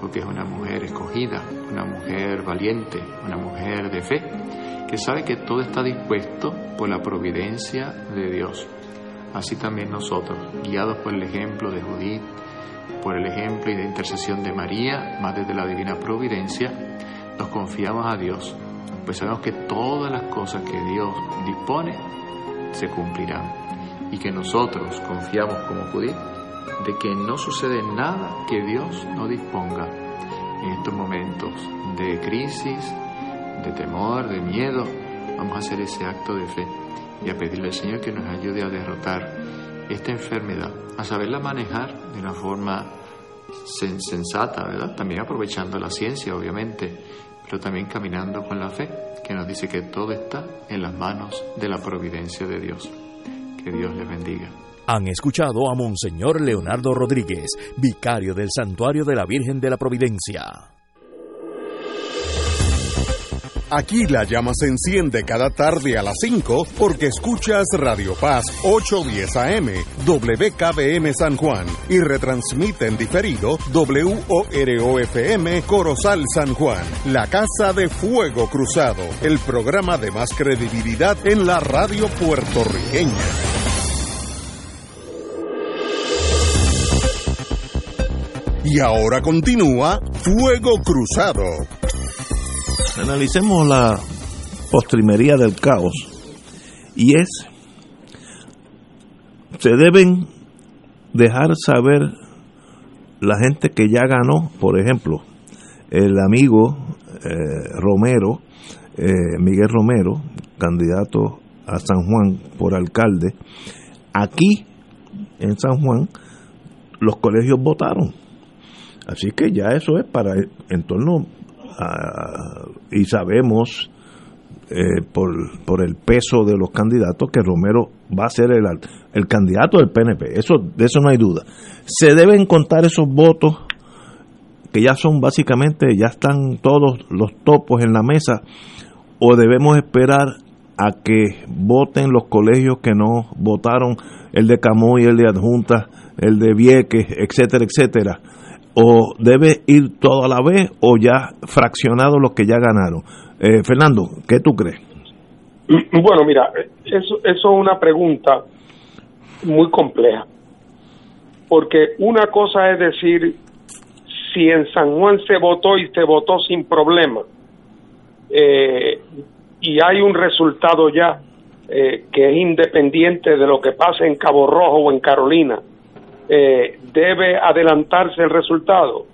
S9: porque es una mujer escogida, una mujer valiente, una mujer de fe, que sabe que todo está dispuesto por la providencia de Dios. Así también nosotros, guiados por el ejemplo de Judith, por el ejemplo y de intercesión de María, Madre de la Divina Providencia, nos confiamos a Dios, pues sabemos que todas las cosas que Dios dispone se cumplirán y que nosotros confiamos como Judith de que no sucede nada que Dios no disponga en estos momentos de crisis, de temor, de miedo. Vamos a hacer ese acto de fe y a pedirle al Señor que nos ayude a derrotar esta enfermedad, a saberla manejar de una forma sensata, ¿verdad? También aprovechando la ciencia, obviamente, pero también caminando con la fe, que nos dice que todo está en las manos de la providencia de Dios. Que Dios les bendiga.
S6: Han escuchado a Monseñor Leonardo Rodríguez, vicario del Santuario de la Virgen de la Providencia.
S5: Aquí la llama se enciende cada tarde a las 5 porque escuchas Radio Paz 810 AM, WKBM San Juan y retransmite en diferido WOROFM Corozal San Juan, la Casa de Fuego Cruzado, el programa de más credibilidad en la radio puertorriqueña. Y ahora continúa Fuego Cruzado.
S1: Analicemos la postrimería del caos. Y es, se deben dejar saber la gente que ya ganó, por ejemplo, el amigo eh, Romero, eh, Miguel Romero, candidato a San Juan por alcalde, aquí en San Juan los colegios votaron Así que ya eso es para en torno y sabemos eh, por, por el peso de los candidatos que Romero va a ser el, el candidato del PNP. Eso, de eso no hay duda. Se deben contar esos votos que ya son básicamente, ya están todos los topos en la mesa, o debemos esperar a que voten los colegios que no votaron, el de Camuy, el de Adjunta, el de Vieques, etcétera, etcétera o debe ir todo a la vez o ya fraccionado los que ya ganaron. Eh, Fernando, ¿qué tú crees?
S3: Bueno, mira, eso, eso es una pregunta muy compleja, porque una cosa es decir si en San Juan se votó y se votó sin problema, eh, y hay un resultado ya eh, que es independiente de lo que pase en Cabo Rojo o en Carolina, eh, debe adelantarse el resultado.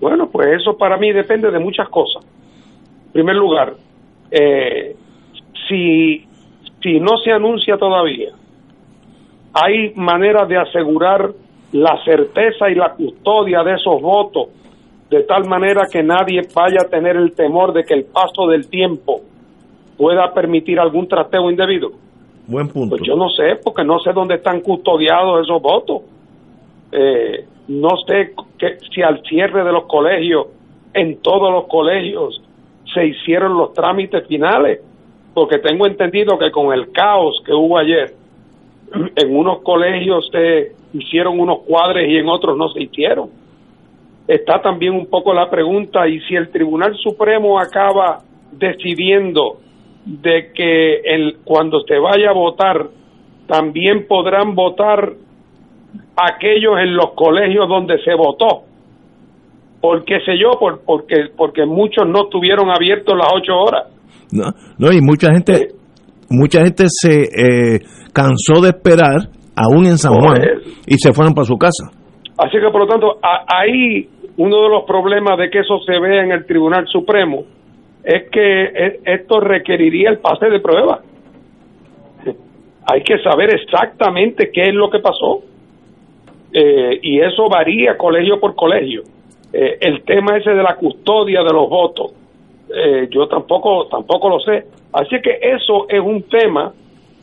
S3: Bueno, pues eso para mí depende de muchas cosas. En primer lugar, eh, si, si no se anuncia todavía, hay maneras de asegurar la certeza y la custodia de esos votos, de tal manera que nadie vaya a tener el temor de que el paso del tiempo pueda permitir algún trateo indebido.
S1: Buen punto.
S3: Pues yo no sé, porque no sé dónde están custodiados esos votos. Eh, no sé que, si al cierre de los colegios, en todos los colegios, se hicieron los trámites finales, porque tengo entendido que con el caos que hubo ayer, (clears throat) en unos colegios se hicieron unos cuadres y en otros no se hicieron. Está también un poco la pregunta, y si el Tribunal Supremo acaba decidiendo de que el, cuando se vaya a votar, también podrán votar aquellos en los colegios donde se votó. ¿Por qué sé yo? Por, porque, porque muchos no estuvieron abiertos las ocho horas.
S1: No, no y mucha gente, mucha gente se eh, cansó de esperar, aún en San Juan, y se fueron para su casa.
S3: Así que, por lo tanto, ahí uno de los problemas de que eso se vea en el Tribunal Supremo es que e, esto requeriría el pase de prueba. Hay que saber exactamente qué es lo que pasó. Eh, y eso varía colegio por colegio. Eh, el tema ese de la custodia de los votos, eh, yo tampoco, tampoco lo sé. Así que eso es un tema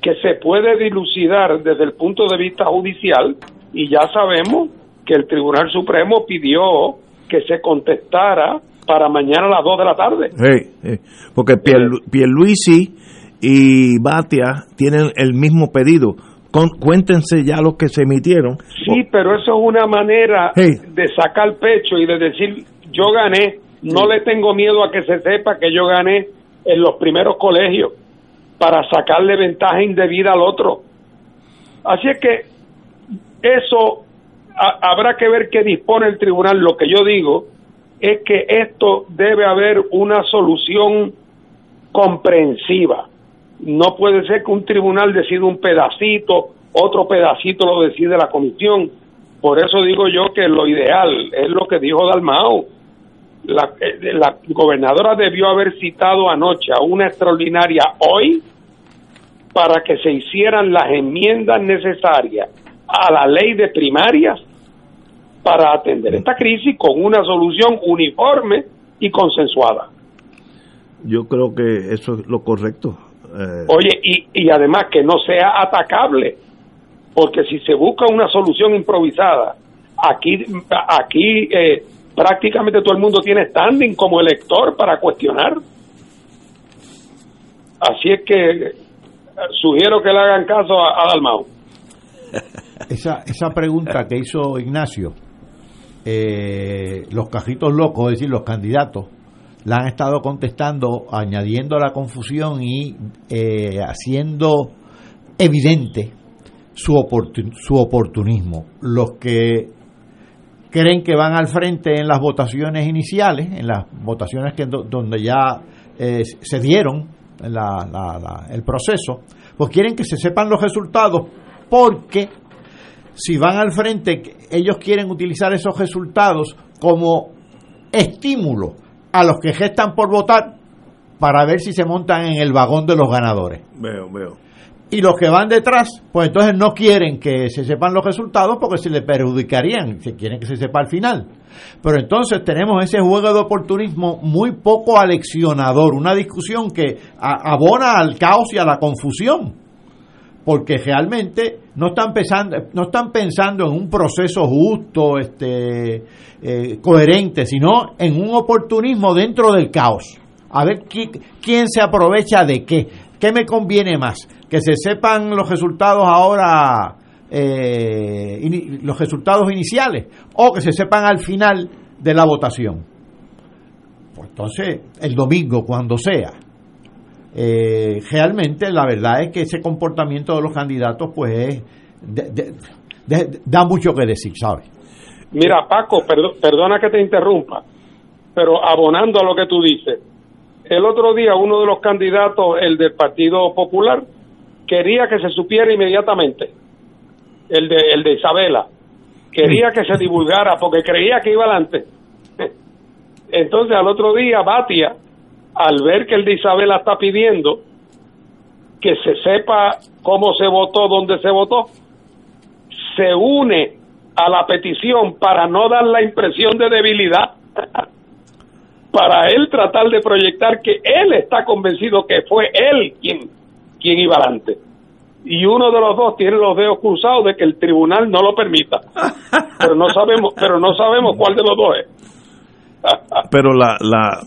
S3: que se puede dilucidar desde el punto de vista judicial y ya sabemos que el Tribunal Supremo pidió que se contestara para mañana a las 2 de la tarde.
S1: porque Pier, Pierluisi y Batia tienen el mismo pedido. Cuéntense ya los que se emitieron.
S3: Sí, pero eso es una manera de sacar pecho y de decir, yo gané, no le tengo miedo a que se sepa que yo gané en los primeros colegios para sacarle ventaja indebida al otro. Así es que eso habrá que ver qué dispone el tribunal. Lo que yo digo es que esto debe haber una solución comprensiva. No puede ser que un tribunal decida un pedacito, otro pedacito lo decide la comisión. Por eso digo yo que lo ideal es lo que dijo Dalmao. La, eh, la gobernadora debió haber citado anoche a una extraordinaria hoy para que se hicieran las enmiendas necesarias a la ley de primarias para atender esta crisis con una solución uniforme y consensuada.
S1: Yo creo que eso es lo correcto.
S3: Eh, Oye, y, y además que no sea atacable, porque si se busca una solución improvisada, aquí, aquí eh, prácticamente todo el mundo tiene standing como elector para cuestionar. Así es que eh, sugiero que le hagan caso a, a Dalmau. (laughs)
S4: Esa, esa pregunta que hizo Ignacio eh, los cajitos locos, es decir, los candidatos, la han estado contestando, añadiendo la confusión y eh, haciendo evidente su, su oportunismo. Los que creen que van al frente en las votaciones iniciales, en las votaciones que donde ya eh, se dieron el proceso, pues quieren que se sepan los resultados porque si van al frente, ellos quieren utilizar esos resultados como estímulo a los que gestan por votar para ver si se montan en el vagón de los ganadores.
S1: Veo, veo.
S4: Y los que van detrás, pues entonces no quieren que se sepan los resultados porque se les perjudicarían, si quieren que se sepa al final. Pero entonces tenemos ese juego de oportunismo muy poco aleccionador, una discusión que abona al caos y a la confusión porque realmente no están pensando, no están pensando en un proceso justo, este, eh, coherente, sino en un oportunismo dentro del caos. A ver quién se aprovecha de qué, qué me conviene más, que se sepan los resultados ahora, eh, los resultados iniciales, o que se sepan al final de la votación. Pues entonces, el domingo, cuando sea, eh, realmente la verdad es que ese comportamiento de los candidatos pues da mucho que decir, ¿sabes?
S3: Mira, Paco, perdona que te interrumpa, pero abonando a lo que tú dices, el otro día uno de los candidatos, el del Partido Popular, quería que se supiera inmediatamente, el de, el de Isabela, quería que se divulgara porque creía que iba adelante. Entonces al otro día Batia al ver que el de Isabela está pidiendo que se sepa cómo se votó, dónde se votó, se une a la petición para no dar la impresión de debilidad, (laughs) para él tratar de proyectar que él está convencido que fue él quien, quien iba adelante. Y uno de los dos tiene los dedos cruzados de que el tribunal no lo permita. Pero no sabemos, pero no sabemos cuál de los dos
S1: es. (laughs) pero la, la,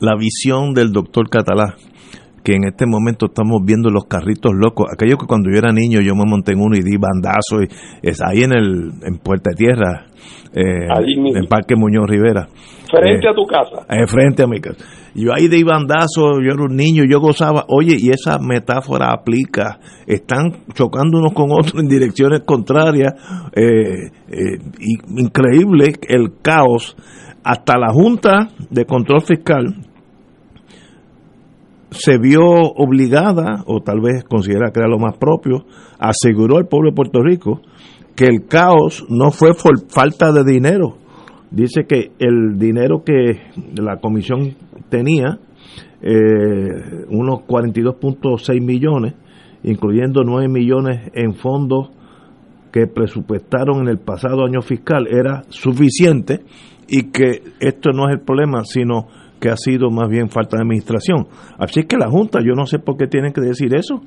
S1: la visión del doctor Catalá, que en este momento estamos viendo los carritos locos. Aquello que cuando yo era niño yo me monté en uno y di bandazo. Y, es ahí en el en Puerta Tierra, eh, en Parque Muñoz Rivera.
S3: Frente eh, a tu casa.
S1: Eh, frente a mi casa. Yo ahí di bandazo, yo era un niño, yo gozaba. Oye, y esa metáfora aplica. Están chocando unos con otros en direcciones contrarias. Eh, increíble el caos. Hasta la Junta de Control Fiscal se vio obligada, o tal vez considera que era lo más propio, aseguró al pueblo de Puerto Rico que el caos no fue por falta de dinero. Dice que el dinero que la comisión tenía, eh, unos 42.6 millones, incluyendo 9 millones en fondos que presupuestaron en el pasado año fiscal, era suficiente y que esto no es el problema, sino que ha sido más bien falta de administración. Así es que la Junta, yo no sé por qué tienen que decir eso,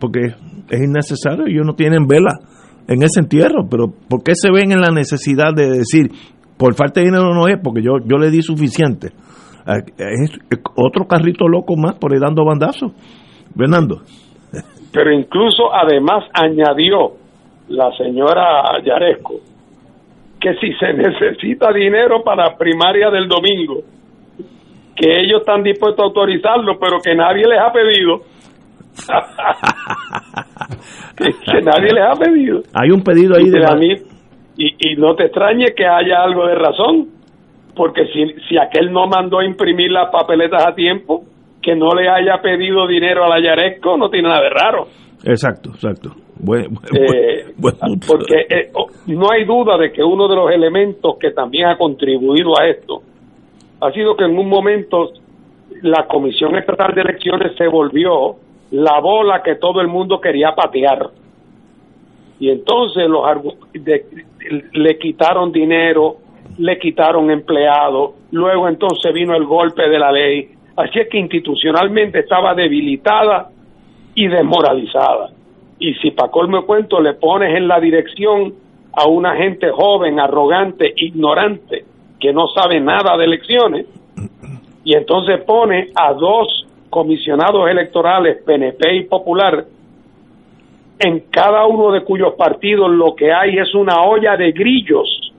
S1: porque es innecesario, ellos no tienen vela en ese entierro, pero ¿por qué se ven en la necesidad de decir, por falta de dinero no es, porque yo, yo le di suficiente? Es otro carrito loco más por ir dando bandazos. Fernando.
S3: Pero incluso además añadió la señora Yaresco que si se necesita dinero para primaria del domingo, que ellos están dispuestos a autorizarlo, pero que nadie les ha pedido. (laughs) que, nadie les ha pedido.
S1: Hay un pedido ahí de...
S3: La... Y, y no te extrañe que haya algo de razón, porque si, si aquel no mandó a imprimir las papeletas a tiempo, que no le haya pedido dinero a la Yaresco no tiene nada de raro.
S1: Exacto, exacto.
S3: Eh, porque eh, oh, no hay duda de que uno de los elementos que también ha contribuido a esto ha sido que en un momento la Comisión Estatal de Elecciones se volvió la bola que todo el mundo quería patear. Y entonces los le quitaron dinero, le quitaron empleados, luego entonces vino el golpe de la ley. Así es que institucionalmente estaba debilitada y desmoralizada. Y si para colmo cuento le pones en la dirección a una gente joven, arrogante, ignorante, que no sabe nada de elecciones, y entonces pone a dos comisionados electorales, PNP y Popular, en cada uno de cuyos partidos lo que hay es una olla de grillos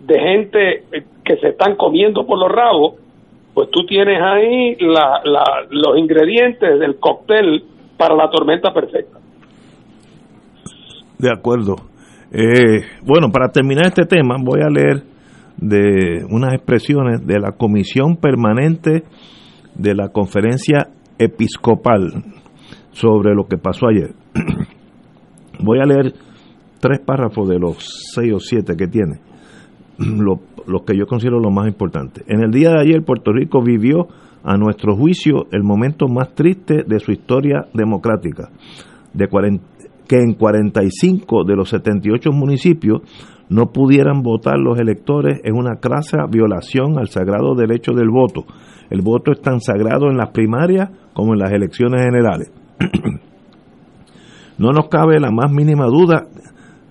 S3: de gente eh, que se están comiendo por los rabos, pues tú tienes ahí la, los ingredientes del cóctel para la tormenta perfecta.
S1: De acuerdo. Eh, bueno, para terminar este tema, voy a leer de unas expresiones de la Comisión Permanente de la Conferencia Episcopal sobre lo que pasó ayer. (clears throat) Voy a leer tres párrafos de los seis o siete que tiene, (clears throat) los que yo considero lo más importante. En el día de ayer Puerto Rico vivió, a nuestro juicio, el momento más triste de su historia democrática, de que en 45 de los 78 municipios no pudieran votar los electores es una crasa violación al sagrado derecho del voto. El voto es tan sagrado en las primarias como en las elecciones generales. (clears throat) no nos cabe la más mínima duda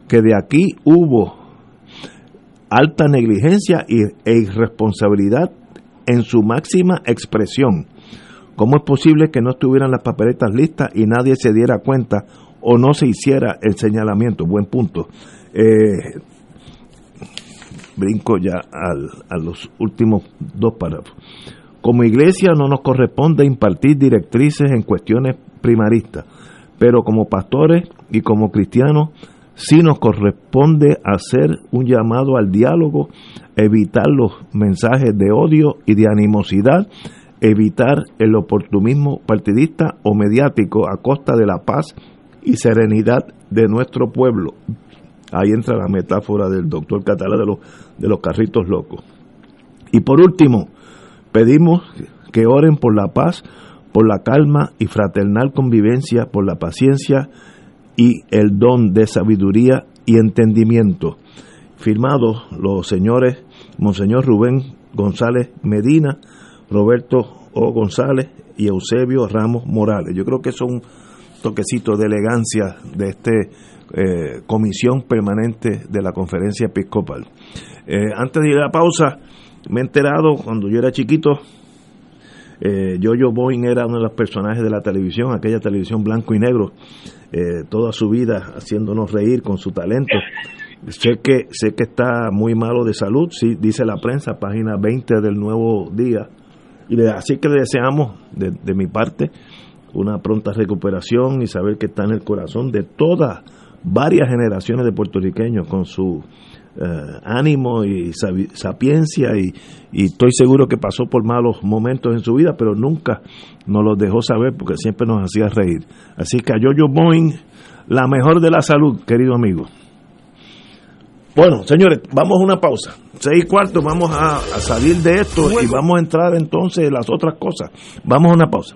S1: que de aquí hubo alta negligencia e irresponsabilidad en su máxima expresión. ¿Cómo es posible que no estuvieran las papeletas listas y nadie se diera cuenta o no se hiciera el señalamiento? Buen punto. Eh, brinco ya a los últimos dos párrafos. Como iglesia no nos corresponde impartir directrices en cuestiones primaristas, pero como pastores y como cristianos sí nos corresponde hacer un llamado al diálogo, evitar los mensajes de odio y de animosidad, evitar el oportunismo partidista o mediático a costa de la paz y serenidad de nuestro pueblo. Ahí entra la metáfora del doctor Catalá de los, de los carritos locos. Y por último, pedimos que oren por la paz, por la calma y fraternal convivencia, por la paciencia y el don de sabiduría y entendimiento. Firmados los señores Monseñor Rubén González Medina, Roberto O. González y Eusebio Ramos Morales. Yo creo que son un toquecito de elegancia de este eh, comisión permanente de la conferencia episcopal. Eh, antes de ir a la pausa, me he enterado cuando yo era chiquito, Eh, Jojo Boeing era uno de los personajes de la televisión, aquella televisión blanco y negro, eh, toda su vida haciéndonos reír con su talento. Sé que, sé que está muy malo de salud, sí, dice la prensa, página 20 del Nuevo Día. Y así que le deseamos, de, de mi parte, una pronta recuperación y saber que está en el corazón de todas varias generaciones de puertorriqueños con su eh, ánimo y sapiencia y, estoy seguro que pasó por malos momentos en su vida, pero nunca nos los dejó saber porque siempre nos hacía reír. Así que a Jojo Boeing, la mejor de la salud, querido amigo. Bueno, señores, vamos a una pausa. Seis cuartos, vamos a, a salir de esto y vamos a entrar entonces en las otras cosas. Vamos a una pausa.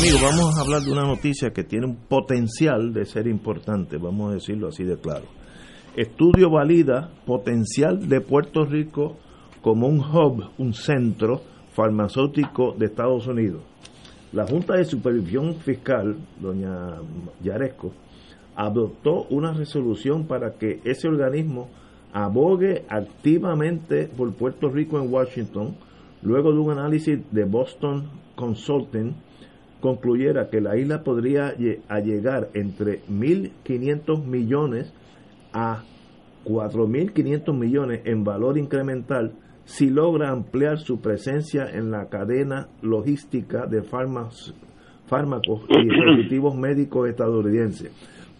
S1: Amigos, vamos a hablar de una noticia que tiene un potencial de ser importante, vamos a decirlo así de claro. Estudio valida potencial de Puerto Rico como un hub, un centro farmacéutico de Estados Unidos. La Junta de Supervisión Fiscal, doña Yaresco, adoptó una resolución para que ese organismo abogue activamente por Puerto Rico en Washington, luego de un análisis de Boston Consulting concluyera que la isla podría llegar entre 1.500 millones a 4.500 millones en valor incremental si logra ampliar su presencia en la cadena logística de fármacos, fármacos y dispositivos médicos estadounidenses.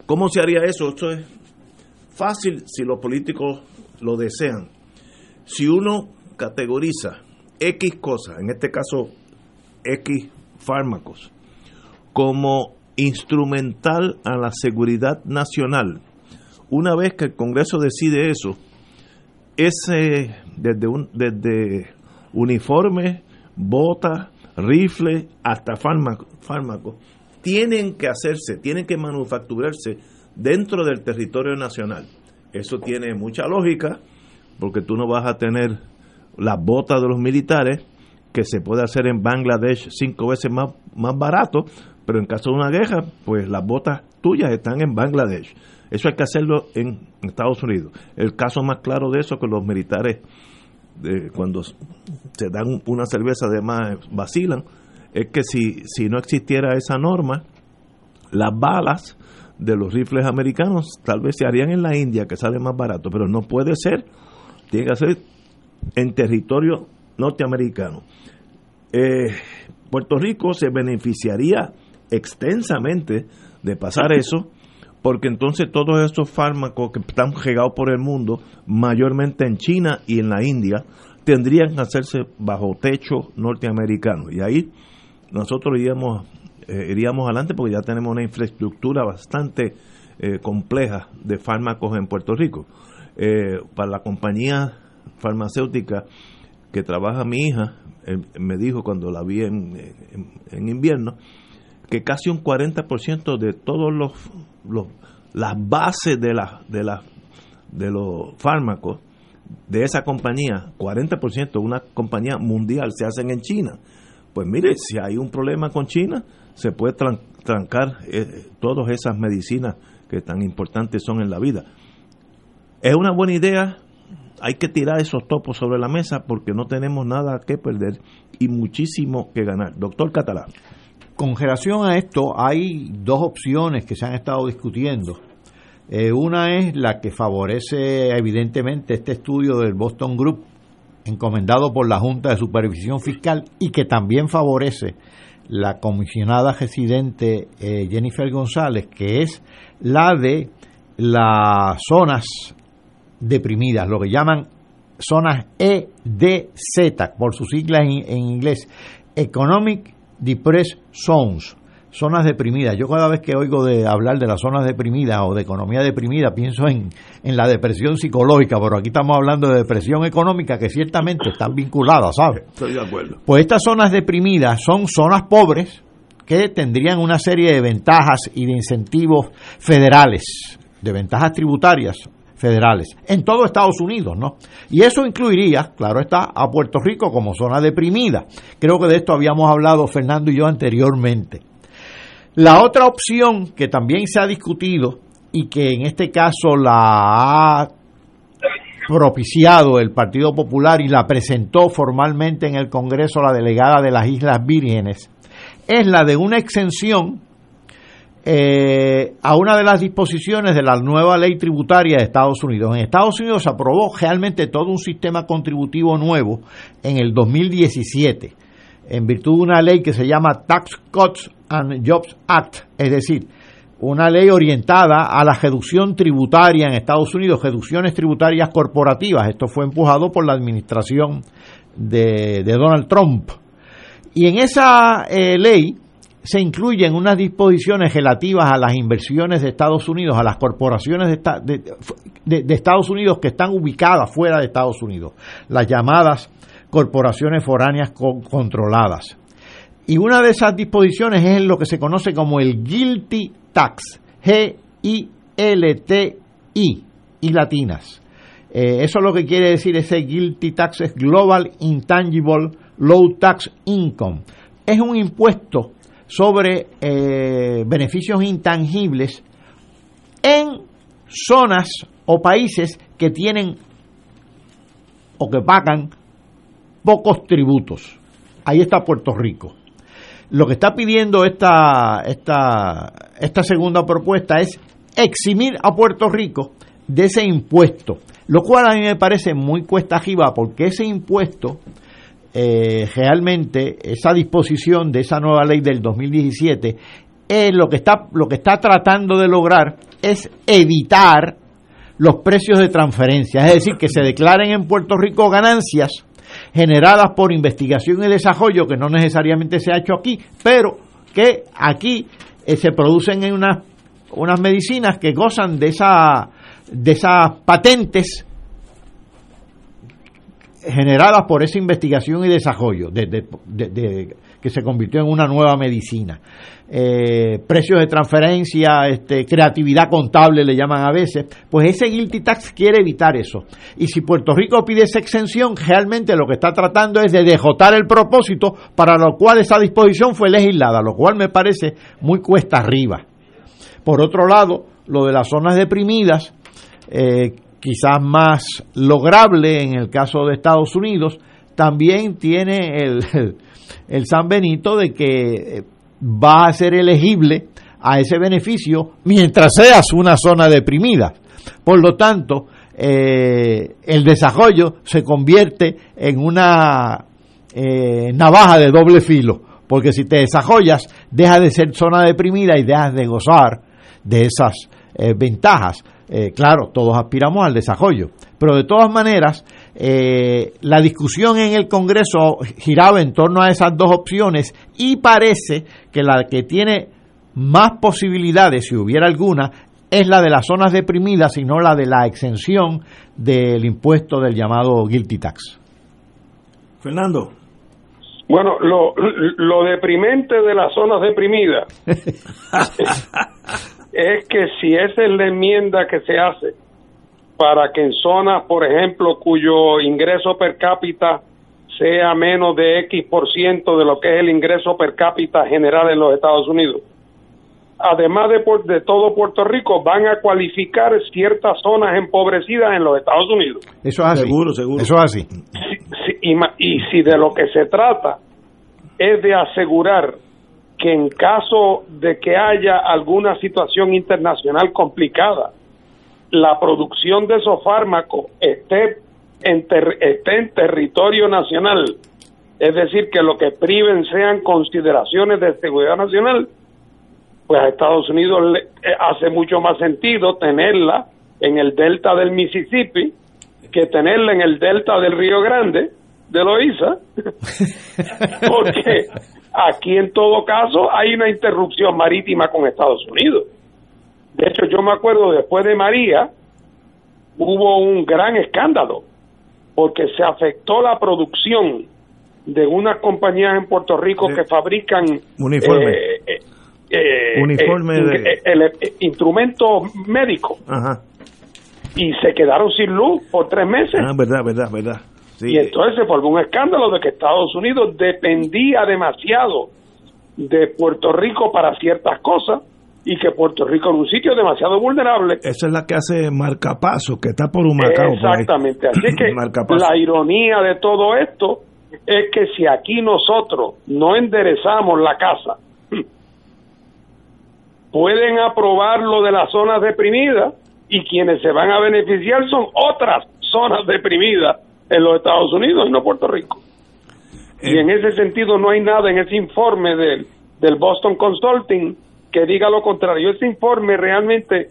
S1: ¿Cómo se haría eso? Esto es fácil si los políticos lo desean. Si uno categoriza X cosas, en este caso X fármacos como instrumental a la seguridad nacional. Una vez que el Congreso decide eso, ese desde un desde uniforme, bota, rifle hasta fármacos fármaco, tienen que hacerse, tienen que manufacturarse dentro del territorio nacional. Eso tiene mucha lógica porque tú no vas a tener las botas de los militares que se puede hacer en Bangladesh cinco veces más, más barato, pero en caso de una guerra, pues las botas tuyas están en Bangladesh. Eso hay que hacerlo en Estados Unidos. El caso más claro de eso es que los militares cuando se dan una cerveza de más vacilan, es que si, si no existiera esa norma, las balas de los rifles americanos tal vez se harían en la India, que sale más barato, pero no puede ser, tiene que ser en territorio norteamericano. Eh, Puerto Rico se beneficiaría extensamente de pasar eso, porque entonces todos esos fármacos que están regados por el mundo, mayormente en China y en la India, tendrían que hacerse bajo techo norteamericano. Y ahí nosotros iríamos, eh, iríamos adelante porque ya tenemos una infraestructura bastante eh, compleja de fármacos en Puerto Rico. Eh, para la compañía farmacéutica que trabaja mi hija, me dijo cuando la vi en, en, invierno, que casi un 40% de todos los, los las bases de la, de la, de los fármacos de esa compañía, 40%, una compañía mundial, se hacen en China. Pues mire, si hay un problema con China, se puede trancar eh, todas esas medicinas que tan importantes son en la vida. Es una buena idea, hay que tirar esos topos sobre la mesa porque no tenemos nada que perder y muchísimo que ganar. Doctor Catalán.
S4: Con relación a esto, hay dos opciones que se han estado discutiendo. Eh, una es la que favorece evidentemente este estudio del Boston Group, encomendado por la Junta de Supervisión Fiscal y que también favorece la comisionada residente eh, Jennifer González, que es la de las zonas deprimidas, lo que llaman zonas EDZ, por sus siglas en, en inglés, Economic Depressed Zones zonas deprimidas. Yo cada vez que oigo de hablar de las zonas deprimidas o de economía deprimida, pienso en, en la depresión psicológica, pero aquí estamos hablando de depresión económica que ciertamente están vinculadas, ¿sabes?
S1: Estoy de acuerdo.
S4: Pues estas zonas deprimidas son zonas pobres que tendrían una serie de ventajas y de incentivos federales, de ventajas tributarias federales en todo Estados Unidos, ¿no? Y eso incluiría, claro está, a Puerto Rico como zona deprimida. Creo que de esto habíamos hablado Fernando y yo anteriormente. La otra opción que también se ha discutido y que en este caso la ha propiciado el Partido Popular y la presentó formalmente en el Congreso la delegada de las Islas Vírgenes, es la de una exención eh, a una de las disposiciones de la nueva ley tributaria de Estados Unidos. En Estados Unidos se aprobó realmente todo un sistema contributivo nuevo en el 2017 en virtud de una ley que se llama Tax Cuts and Jobs Act, es decir, una ley orientada a la reducción tributaria en Estados Unidos, reducciones tributarias corporativas. Esto fue empujado por la administración de, Donald Trump. Y en esa eh, ley se incluyen unas disposiciones relativas a las inversiones de Estados Unidos, a las corporaciones de, Estados Unidos que están ubicadas fuera de Estados Unidos, las llamadas corporaciones foráneas controladas. Y una de esas disposiciones es lo que se conoce como el Guilty Tax, G-I-L-T-I, y latinas. Eh, eso lo que quiere decir ese Guilty Tax es Global Intangible Low Tax Income. Es un impuesto sobre eh, beneficios intangibles en zonas o países que tienen o que pagan pocos tributos. Ahí está Puerto Rico. Lo que está pidiendo esta, esta, esta segunda propuesta es eximir a Puerto Rico de ese impuesto, lo cual a mí me parece muy cuesta arriba porque ese impuesto, eh, realmente, esa disposición de esa nueva ley del 2017, es lo que está, lo que está tratando de lograr es evitar los precios de transferencia, es decir, que se declaren en Puerto Rico ganancias generadas por investigación y desarrollo, que no necesariamente se ha hecho aquí, pero que aquí eh, se producen en unas, unas medicinas que gozan de, esa, de esas patentes generadas por esa investigación y desarrollo de, que se convirtió en una nueva medicina. Eh, precios de transferencia, este, creatividad contable le llaman a veces, pues ese guilty tax quiere evitar eso. Y si Puerto Rico pide esa exención, realmente lo que está tratando es de dejotar el propósito para lo cual esa disposición fue legislada, lo cual me parece muy cuesta arriba. Por otro lado, lo de las zonas deprimidas, eh, quizás más lograble en el caso de Estados Unidos, también tiene el, (laughs) el, San Benito de que eh, va a ser elegible a ese beneficio mientras seas una zona deprimida. Por lo tanto, eh, el desarrollo se convierte en una eh, navaja de doble filo, porque si te desarrollas, deja de ser zona deprimida y dejas de gozar de esas ventajas. Claro, todos aspiramos al desarrollo, pero de todas maneras, eh, la discusión en el Congreso giraba en torno a esas dos opciones y parece que la que tiene más posibilidades, si hubiera alguna, es la de las zonas deprimidas y no la de la exención del impuesto del llamado guilty tax.
S1: Fernando.
S3: Bueno, lo, lo deprimente de las zonas deprimidas (laughs) (laughs) es que si esa es la enmienda que se hace, para que en zonas, por ejemplo, cuyo ingreso per cápita sea menos de X por ciento de lo que es el ingreso per cápita general en los Estados Unidos. Además de, de todo Puerto Rico, van a cualificar ciertas zonas empobrecidas en los Estados Unidos.
S4: Eso es así.
S1: Seguro, seguro.
S4: Eso es así.
S3: y, y si de lo que se trata es de asegurar que en caso de que haya alguna situación internacional complicada, la producción de esos fármacos esté en, esté en territorio nacional, es decir, que lo que priven sean consideraciones de seguridad nacional, pues a Estados Unidos le, eh, hace mucho más sentido tenerla en el delta del Mississippi que tenerla en el delta del Río Grande, de Loíza, (laughs) porque aquí en todo caso hay una interrupción marítima con Estados Unidos. De hecho, yo me acuerdo después de María, hubo un gran escándalo, porque se afectó la producción de unas compañías en Puerto Rico que fabrican
S1: uniforme,
S3: eh, eh,
S1: uniforme
S3: eh, de... instrumentos médicos. Y se quedaron sin luz por tres meses.
S1: Ah, verdad, verdad, verdad.
S3: Y entonces se formó un escándalo de que Estados Unidos dependía demasiado de Puerto Rico para ciertas cosas y que Puerto Rico es un sitio demasiado vulnerable.
S1: Esa es la que hace Marcapaso, que está por Humacao.
S3: Exactamente, así que (laughs) la ironía de todo esto es que si aquí nosotros no enderezamos la casa, (clears throat) pueden aprobar lo de las zonas deprimidas y quienes se van a beneficiar son otras zonas deprimidas en los Estados Unidos y no Puerto Rico. y eh. en ese sentido no hay nada en ese informe del, del Boston Consulting que diga lo contrario. Ese informe realmente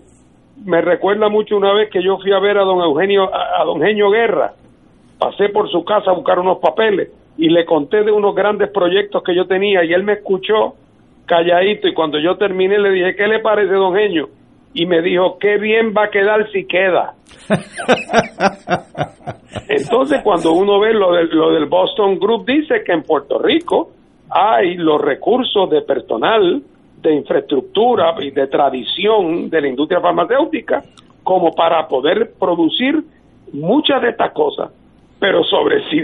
S3: me recuerda mucho una vez que yo fui a ver a don Eugenio, a, don Genio Guerra. Pasé por su casa a buscar unos papeles y le conté de unos grandes proyectos que yo tenía y él me escuchó calladito y cuando yo terminé le dije, ¿qué le parece, don Genio? Y me dijo, qué bien va a quedar si queda. (laughs) Entonces, cuando uno ve lo, de, lo del Boston Group, dice que en Puerto Rico hay los recursos de personal, de infraestructura y de tradición de la industria farmacéutica como para poder producir muchas de estas cosas. Pero sobre si,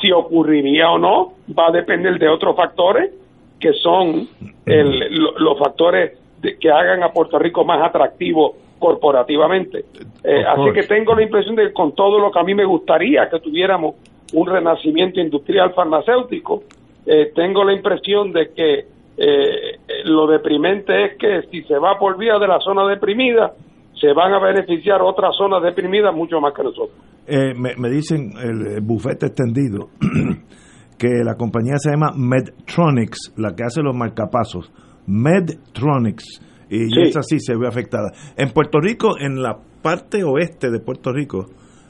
S3: si ocurriría o no va a depender de otros factores que son los factores que hagan a Puerto Rico más atractivo corporativamente. Eh, así que tengo la impresión de que con todo lo que a mí me gustaría que tuviéramos un renacimiento industrial farmacéutico, eh, tengo la impresión de que eh, lo deprimente es que si se va por vía de la zona deprimida, se van a beneficiar otras zonas deprimidas mucho más que nosotros.
S1: Eh, me, dicen el, bufete extendido (clears throat) que la compañía se llama Medtronics, la que hace los marcapasos. Medtronics. Y esa sí se ve afectada. En Puerto Rico, en la parte oeste de Puerto Rico,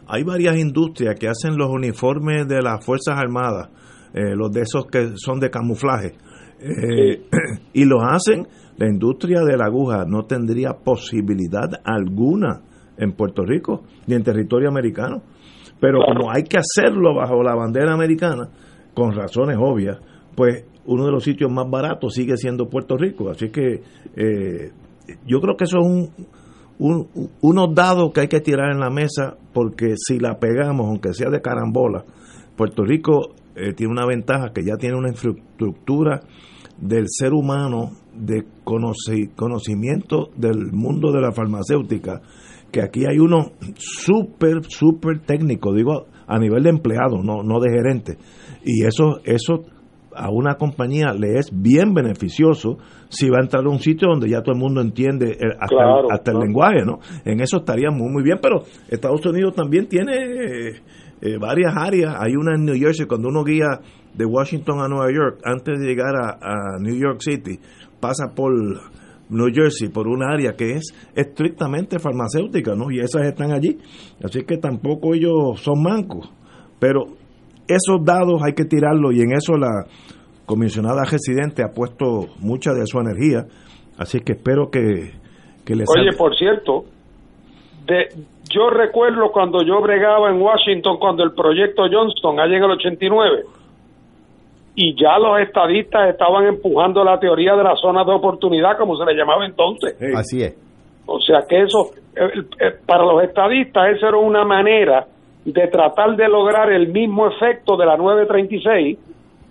S1: hay varias industrias que hacen los uniformes de las Fuerzas Armadas, eh, los de esos que son de camuflaje eh, (clears throat) y lo hacen, la industria de la aguja no tendría posibilidad alguna en Puerto Rico ni en territorio americano. Pero como hay que hacerlo bajo la bandera americana, con razones obvias, pues uno de los sitios más baratos sigue siendo Puerto Rico. Así que eh, yo creo que eso es un, un, unos dados que hay que tirar en la mesa porque si la pegamos, aunque sea de carambola, Puerto Rico eh, tiene una ventaja que ya tiene una infraestructura del ser humano, de conocimiento del mundo de la farmacéutica, que aquí hay uno súper, súper técnico, digo, a nivel de empleado, no, no de gerente. Y eso, eso a una compañía le es bien beneficioso si va a entrar a un sitio donde ya todo el mundo entiende hasta, el, lenguaje, ¿no? En eso estaría muy, muy bien, pero Estados Unidos también tiene eh, eh, varias áreas. Hay una en New Jersey, cuando uno guía de Washington a Nueva York, antes de llegar a, New York City, pasa por New Jersey, por un área que es estrictamente farmacéutica, ¿no? Y esas están allí. Así que tampoco ellos son mancos. Pero esos dados hay que tirarlos y en eso la comisionada residente ha puesto mucha de su energía. Así que espero que, que les...
S3: Oye, por cierto, de, yo recuerdo cuando yo bregaba en Washington, cuando el proyecto Johnston, allá en el 89, y ya los estadistas estaban empujando la teoría de las zonas de oportunidad, como se le llamaba entonces.
S4: Así es.
S3: O sea que eso, para los estadistas, eso era una manera de tratar de lograr el mismo efecto de la 936,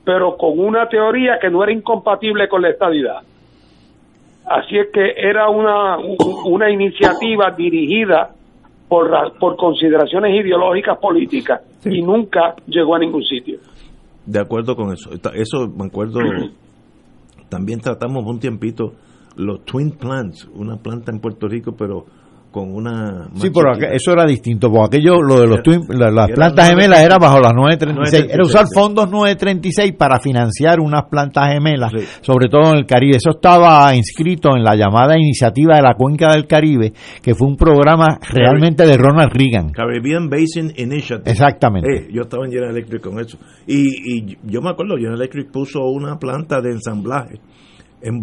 S3: pero con una teoría que no era incompatible con la estadidad. Así es que era una, una iniciativa dirigida por, por consideraciones ideológicas políticas y nunca llegó a ningún sitio.
S1: De acuerdo con eso. Eso me acuerdo, también tratamos un tiempito los Twin Plants, una planta en Puerto Rico, pero con una...
S4: Sí, pero eso era distinto, porque aquello, lo de los las plantas gemelas era bajo las 936, era usar fondos 936 para financiar unas plantas gemelas, sobre todo en el Caribe. Eso estaba inscrito en la llamada iniciativa de la Cuenca del Caribe, que fue un programa realmente de Ronald Reagan.
S1: Caribbean Basin Initiative.
S4: Exactamente.
S1: Eh, yo estaba en General Electric con eso. Y, y yo me acuerdo, General Electric puso una planta de ensamblaje en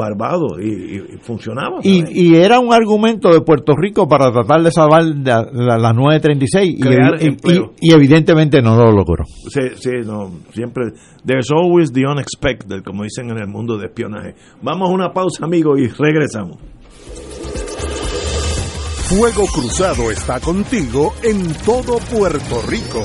S1: y, funcionaba.
S4: Y, y, era un argumento de Puerto Rico para tratar de salvar las 936 y, y, evidentemente no lo logró.
S1: Sí, sí, no, siempre. There's always the unexpected, como dicen en el mundo de espionaje. Vamos a una pausa, amigos, y regresamos.
S5: Fuego Cruzado está contigo en todo Puerto Rico.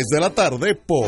S5: de la tarde por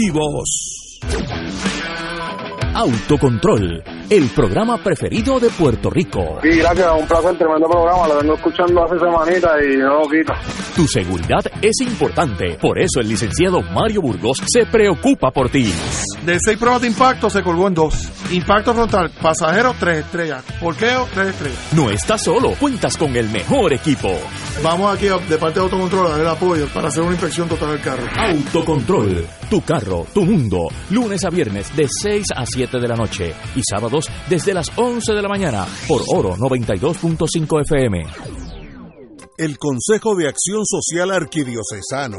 S10: vivos
S6: Autocontrol, el programa preferido de Puerto Rico.
S11: Sí, gracias, un placer, tremendo programa, lo vengo escuchando hace semanitas y no lo quito.
S6: Tu seguridad es importante, por eso el licenciado Mario Burgos se preocupa por ti.
S12: De seis pruebas de impacto se colgó en dos. Impacto frontal, pasajero, tres estrellas. Porqueo, tres estrellas.
S6: No estás solo, cuentas con el mejor equipo.
S12: vamos aquí de parte de Autocontrol a dar el apoyo para hacer una inspección total del carro.
S6: Autocontrol, tu carro, tu mundo. Lunes a viernes de 6 a 7 de la noche y sábados desde las 11 de la mañana por Oro 92.5 FM.
S5: El Consejo de Acción Social Arquidiocesano,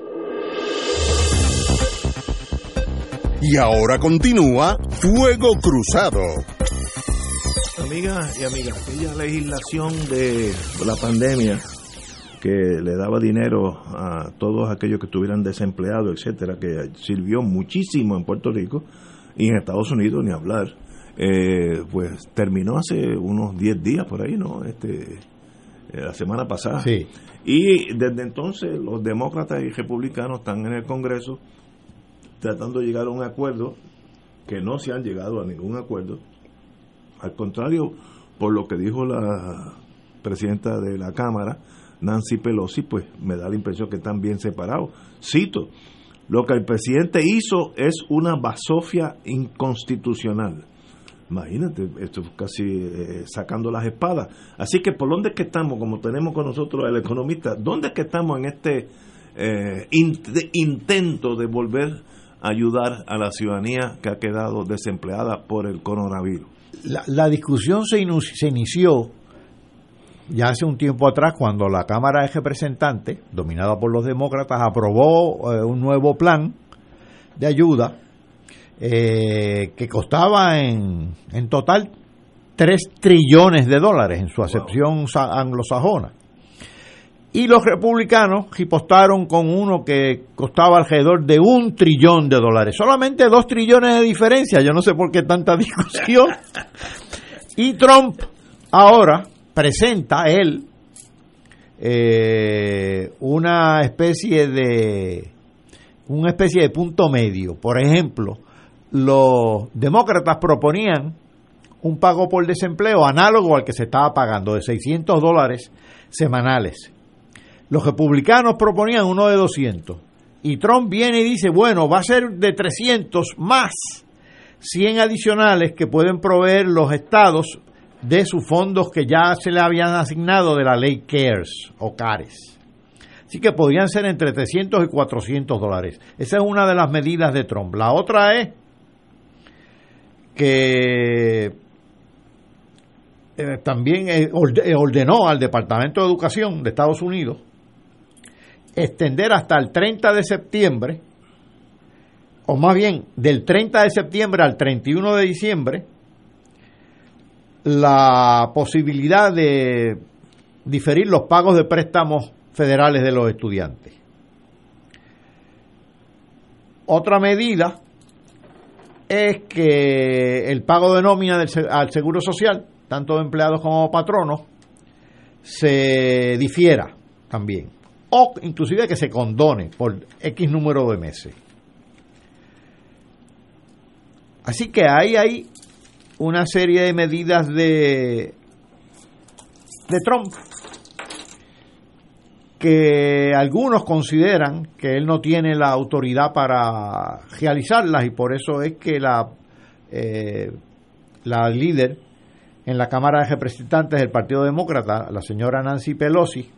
S5: Y ahora continúa Fuego Cruzado.
S1: Amigas y amigas, aquella legislación de la pandemia que le daba dinero a todos aquellos que estuvieran desempleados, etcétera, que sirvió muchísimo en Puerto Rico y en Estados Unidos, ni hablar, eh, pues terminó hace unos 10 días por ahí, ¿no? Este, eh, la semana pasada.
S4: Sí.
S1: Y desde entonces los demócratas y republicanos están en el Congreso tratando de llegar a un acuerdo que no se han llegado a ningún acuerdo. Al contrario, por lo que dijo la presidenta de la Cámara, Nancy Pelosi, pues me da la impresión que están bien separados. Cito, lo que el presidente hizo es una basofia inconstitucional. Imagínate, esto es casi eh, sacando las espadas. Así que, ¿por dónde es que estamos? Como tenemos con nosotros el economista, ¿dónde es que estamos en este eh, int- intento de volver ayudar a la ciudadanía que ha quedado desempleada por el coronavirus?
S4: La, la discusión se, inició ya hace un tiempo atrás cuando la Cámara de Representantes, dominada por los demócratas, aprobó eh, un nuevo plan de ayuda eh, que costaba en, en total 3 trillones de dólares en su acepción sa- anglosajona. Y los republicanos ripostaron con uno que costaba alrededor de un trillón de dólares. Solamente dos trillones de diferencia. Yo no sé por qué tanta (laughs) discusión. Y Trump ahora presenta él eh, una especie de una especie de punto medio. Por ejemplo, los demócratas proponían un pago por desempleo análogo al que se estaba pagando de 600 dólares semanales. Los republicanos proponían uno de 200. Y Trump viene y dice, bueno, va a ser de 300 más 100 adicionales que pueden proveer los estados de sus fondos que ya se le habían asignado de la ley CARES o CARES. Así que podrían ser entre 300 y 400 dólares. Esa es una de las medidas de Trump. La otra es que eh, también eh, eh, ordenó al Departamento de Educación de Estados Unidos extender hasta el 30 de septiembre, o más bien del 30 de septiembre al 31 de diciembre, la posibilidad de diferir los pagos de préstamos federales de los estudiantes. Otra medida es que el pago de nómina al Seguro Social, tanto de empleados como patronos, se difiera también. O inclusive que se condone por X número de meses. Así que ahí hay una serie de medidas de, de Trump que algunos consideran que él no tiene la autoridad para realizarlas y por eso es que la, eh, la líder en la Cámara de Representantes del Partido Demócrata, la señora Nancy Pelosi,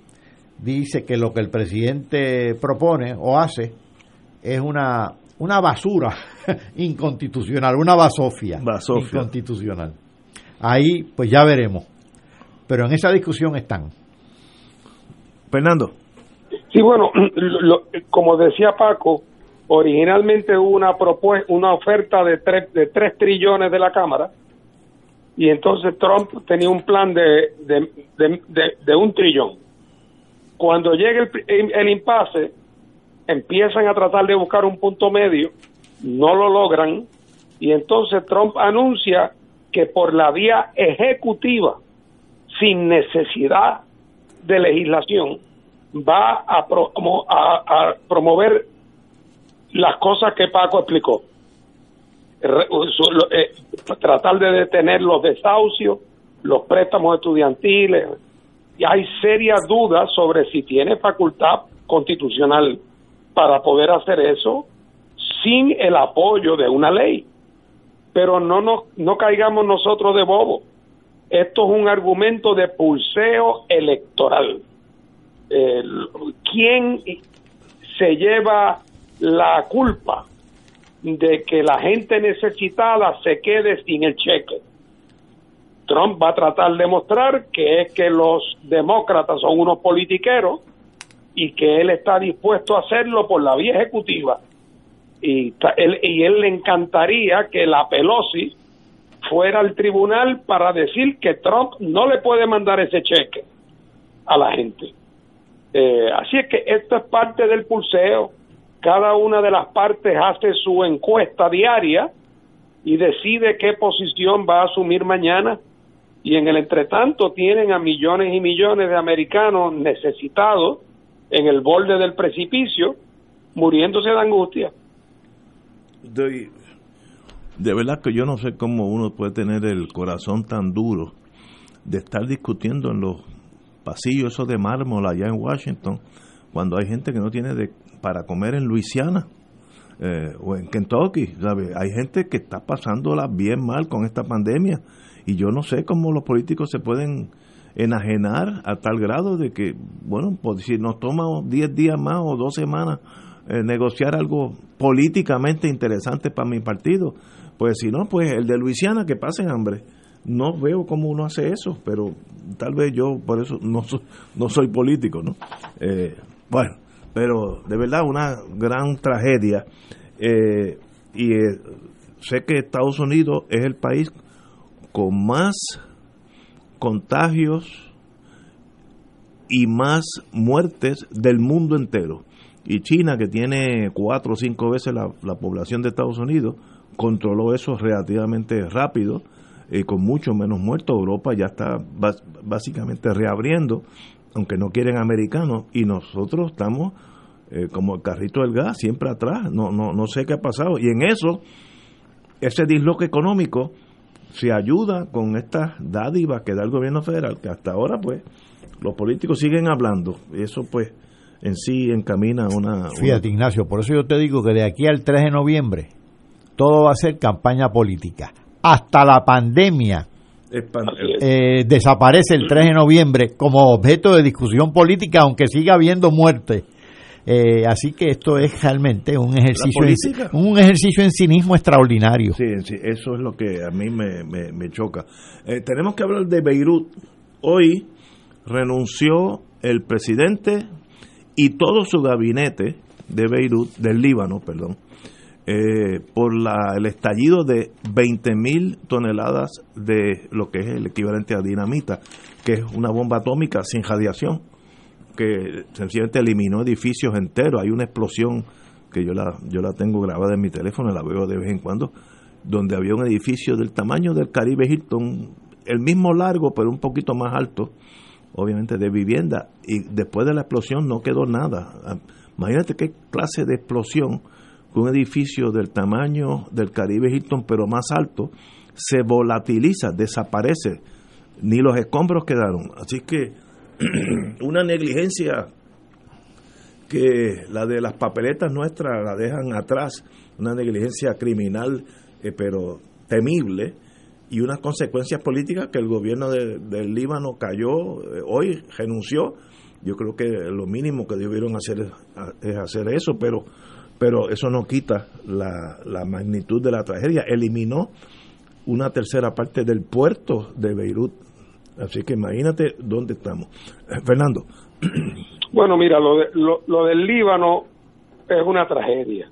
S4: dice que lo que el presidente propone o hace es una, una basura (laughs) inconstitucional, una basofia,
S1: Basofia.
S4: inconstitucional. Ahí pues ya veremos. Pero en esa discusión están.
S1: Fernando.
S3: Sí, bueno, (clears throat) lo- como decía Paco, originalmente hubo una propuesta, una oferta de tres, de tres trillones de la Cámara y entonces Trump tenía un plan de, de, de, de- de un trillón. Cuando llegue el, el impasse, empiezan a tratar de buscar un punto medio, no lo logran y entonces Trump anuncia que por la vía ejecutiva, sin necesidad de legislación, va a, a, promover las cosas que Paco explicó. Eh, tratar de detener los desahucios, los préstamos estudiantiles. Y hay serias dudas sobre si tiene facultad constitucional para poder hacer eso sin el apoyo de una ley. Pero no, no, no caigamos nosotros de bobo. Esto es un argumento de pulseo electoral. ¿Quién se lleva la culpa de que la gente necesitada se quede sin el cheque? Trump va a tratar de mostrar que es que los demócratas son unos politiqueros y que él está dispuesto a hacerlo por la vía ejecutiva. Y él, le encantaría que la Pelosi fuera al tribunal para decir que Trump no le puede mandar ese cheque a la gente. Eh, así es que esto es parte del pulseo. Cada una de las partes hace su encuesta diaria y decide qué posición va a asumir mañana. Y en el entretanto tienen a millones y millones de americanos necesitados en el borde del precipicio, muriéndose de angustia.
S1: De, verdad que yo no sé cómo uno puede tener el corazón tan duro de estar discutiendo en los pasillos esos de mármol allá en Washington, cuando hay gente que no tiene de, para comer en Luisiana eh, o en Kentucky, Hay gente que está pasándola bien mal con esta pandemia y yo no sé cómo los políticos se pueden enajenar a tal grado de que, bueno, pues si nos toma 10 días más o dos semanas eh, negociar algo políticamente interesante para mi partido, pues si no, pues el de Luisiana que pasen hambre. No veo cómo uno hace eso, pero tal vez yo por eso no, soy, no soy político, ¿no? Eh, bueno, pero de verdad una gran tragedia. Eh, y sé que Estados Unidos es el país con más contagios y más muertes del mundo entero. Y China, que tiene cuatro o cinco veces la, población de Estados Unidos, controló eso relativamente rápido y con mucho menos muertos. Europa ya está básicamente reabriendo, aunque no quieren americanos, y nosotros estamos eh, como el carrito del gas, siempre atrás. No, no, no sé qué ha pasado. Y en eso, ese disloque económico se ayuda con estas dádivas que da el gobierno federal, que hasta ahora pues los políticos siguen hablando, y eso pues en sí encamina una...
S4: Fíjate Ignacio, por eso yo te digo que de aquí al 3 de noviembre todo va a ser campaña política. Hasta la pandemia eh, desaparece el 3 de noviembre como objeto de discusión política, aunque siga habiendo muerte eh, así que esto es realmente un ejercicio, en, un ejercicio en cinismo extraordinario.
S1: Sí, sí, eso es lo que a mí me, me, choca. Eh, tenemos que hablar de Beirut. Hoy renunció el presidente y todo su gabinete de Beirut, del Líbano, perdón, eh, por la, el estallido de 20.000 toneladas de lo que es el equivalente a dinamita, que es una bomba atómica sin radiación que sencillamente eliminó edificios enteros. Hay una explosión que yo la, yo la tengo grabada en mi teléfono, la veo de vez en cuando, donde había un edificio del tamaño del Caribe Hilton, el mismo largo, pero un poquito más alto, obviamente de vivienda, y después de la explosión no quedó nada. Ah, imagínate qué clase de explosión que un edificio del tamaño del Caribe Hilton, pero más alto, se volatiliza, desaparece, ni los escombros quedaron. Así que (clears throat) una negligencia que la de las papeletas nuestras la dejan atrás, una negligencia criminal, eh, pero temible, y unas consecuencias políticas que el gobierno del Líbano cayó, eh, hoy renunció. Yo creo que lo mínimo que debieron hacer es, hacer eso, pero, pero eso no quita la, la magnitud de la tragedia. Eliminó una tercera parte del puerto de Beirut Así que imagínate dónde estamos. Eh, Fernando. (clears throat)
S3: Bueno, mira, lo, de, lo, del Líbano es una tragedia.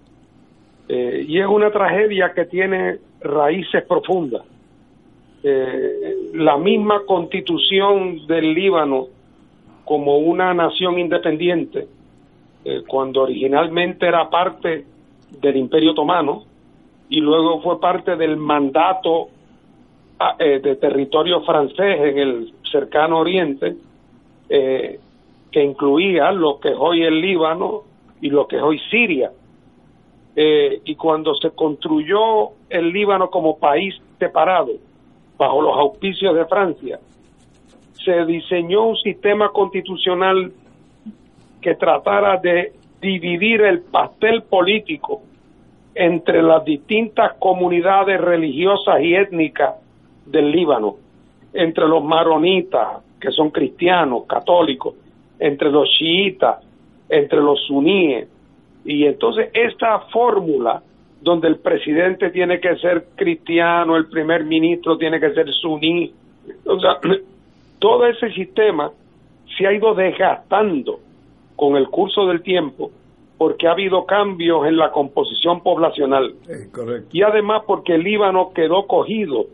S3: Eh, y es una tragedia que tiene raíces profundas. Eh, la misma constitución del Líbano como una nación independiente, cuando originalmente era parte del Imperio Otomano y luego fue parte del mandato eh, de territorio francés en el cercano oriente, eh, que incluía lo que es hoy el Líbano y lo que es hoy Siria. Eh, y cuando se construyó el Líbano como país separado, bajo los auspicios de Francia, se diseñó un sistema constitucional que tratara de dividir el pastel político entre las distintas comunidades religiosas y étnicas del Líbano, entre los maronitas, que son cristianos, católicos, entre los chiitas, entre los suníes. Y entonces esta fórmula donde el presidente tiene que ser cristiano, el primer ministro tiene que ser suní, o sea, (clears throat) todo ese sistema se ha ido desgastando con el curso del tiempo porque ha habido cambios en la composición poblacional y además porque el Líbano quedó cogido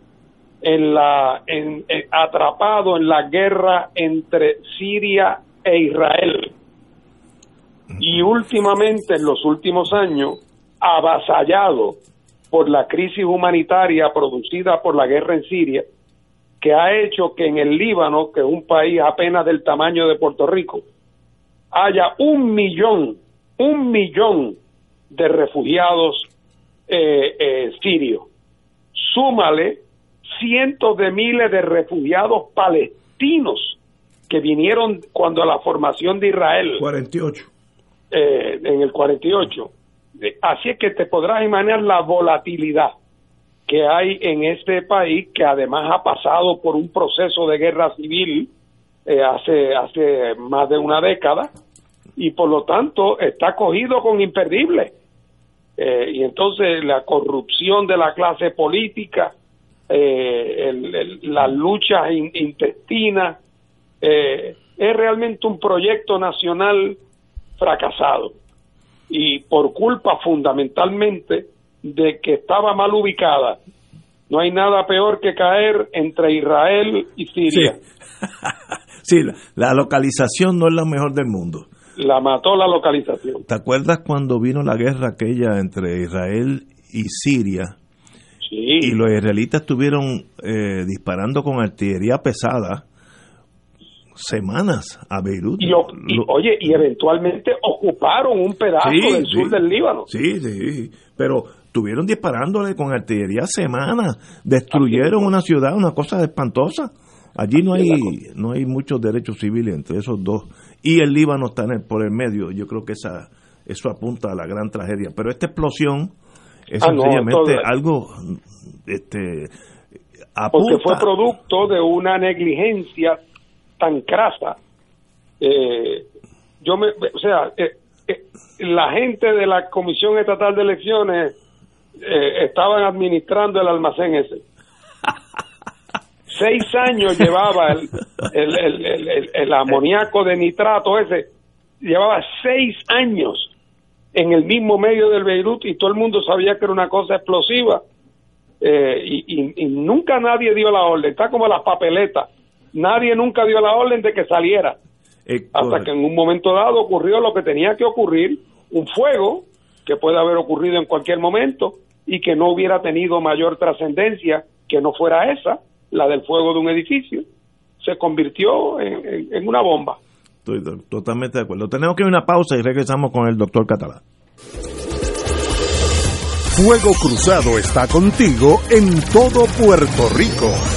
S3: en la en, atrapado en la guerra entre Siria e Israel y últimamente en los últimos años avasallado por la crisis humanitaria producida por la guerra en Siria que ha hecho que en el Líbano, que es un país apenas del tamaño de Puerto Rico, haya un millón, un millón de refugiados eh, eh, sirios. Súmale cientos de miles de refugiados palestinos que vinieron cuando la formación de Israel.
S1: 48.
S3: Eh, en el 48. Así es que te podrás imaginar la volatilidad que hay en este país que además ha pasado por un proceso de guerra civil eh, hace hace más de una década y por lo tanto está cogido con imperdible eh, y entonces la corrupción de la clase política eh, las luchas intestinas es realmente un proyecto nacional fracasado y por culpa fundamentalmente de que estaba mal ubicada. No hay nada peor que caer entre Israel y Siria.
S1: Sí, (laughs) la, localización no es la mejor del mundo.
S3: La mató la localización.
S1: ¿Te acuerdas cuando vino la guerra aquella entre Israel y Siria?
S3: Sí.
S1: Y los israelitas estuvieron eh, disparando con artillería pesada semanas a Beirut.
S3: Y, oye, y eventualmente ocuparon un pedazo del sur del Líbano.
S1: Sí, sí, pero estuvieron disparándole con artillería semanas, destruyeron una ciudad, una cosa espantosa. Allí no hay no hay muchos derechos civiles entre esos dos y el Líbano está por el medio. Yo creo que esa eso apunta a la gran tragedia. Pero esta explosión es
S3: ah,
S1: sencillamente algo este
S3: porque fue producto de una negligencia tan crasa. Eh, yo me, o sea, eh, eh, la gente de la Comisión Estatal de Elecciones estaban administrando el almacén ese. Seis años llevaba el, el, el, el, amoníaco de nitrato ese, llevaba seis años en el mismo medio del Beirut y todo el mundo sabía que era una cosa explosiva. y, y, nunca nadie dio la orden, está como las papeletas nadie nunca dio la orden de que saliera. hasta que en un momento dado ocurrió lo que tenía que ocurrir, un fuego que puede haber ocurrido en cualquier momento y que no hubiera tenido mayor trascendencia que no fuera esa, la del fuego de un edificio, se convirtió en, una bomba.
S1: Estoy totalmente de acuerdo. Tenemos que ir a una pausa y regresamos con el doctor Catalán.
S5: Fuego Cruzado está contigo en todo Puerto Rico.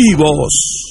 S10: vivos!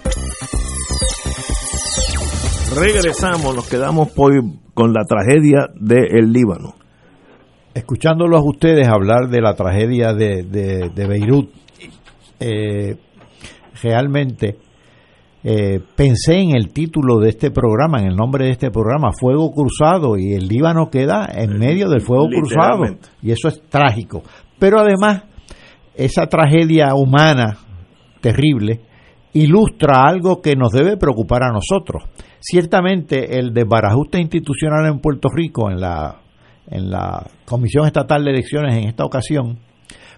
S1: Regresamos, nos quedamos hoy con la tragedia del Líbano.
S4: Escuchándolos a ustedes hablar de la tragedia de, de, de Beirut, eh, realmente eh, pensé en el título de este programa, en el nombre de este programa, Fuego Cruzado, y el Líbano queda en medio del fuego cruzado, y eso es trágico. Pero además, esa tragedia humana terrible ilustra algo que nos debe preocupar a nosotros. Ciertamente el desbarajuste institucional en Puerto Rico, en la, en la Comisión Estatal de Elecciones en esta ocasión,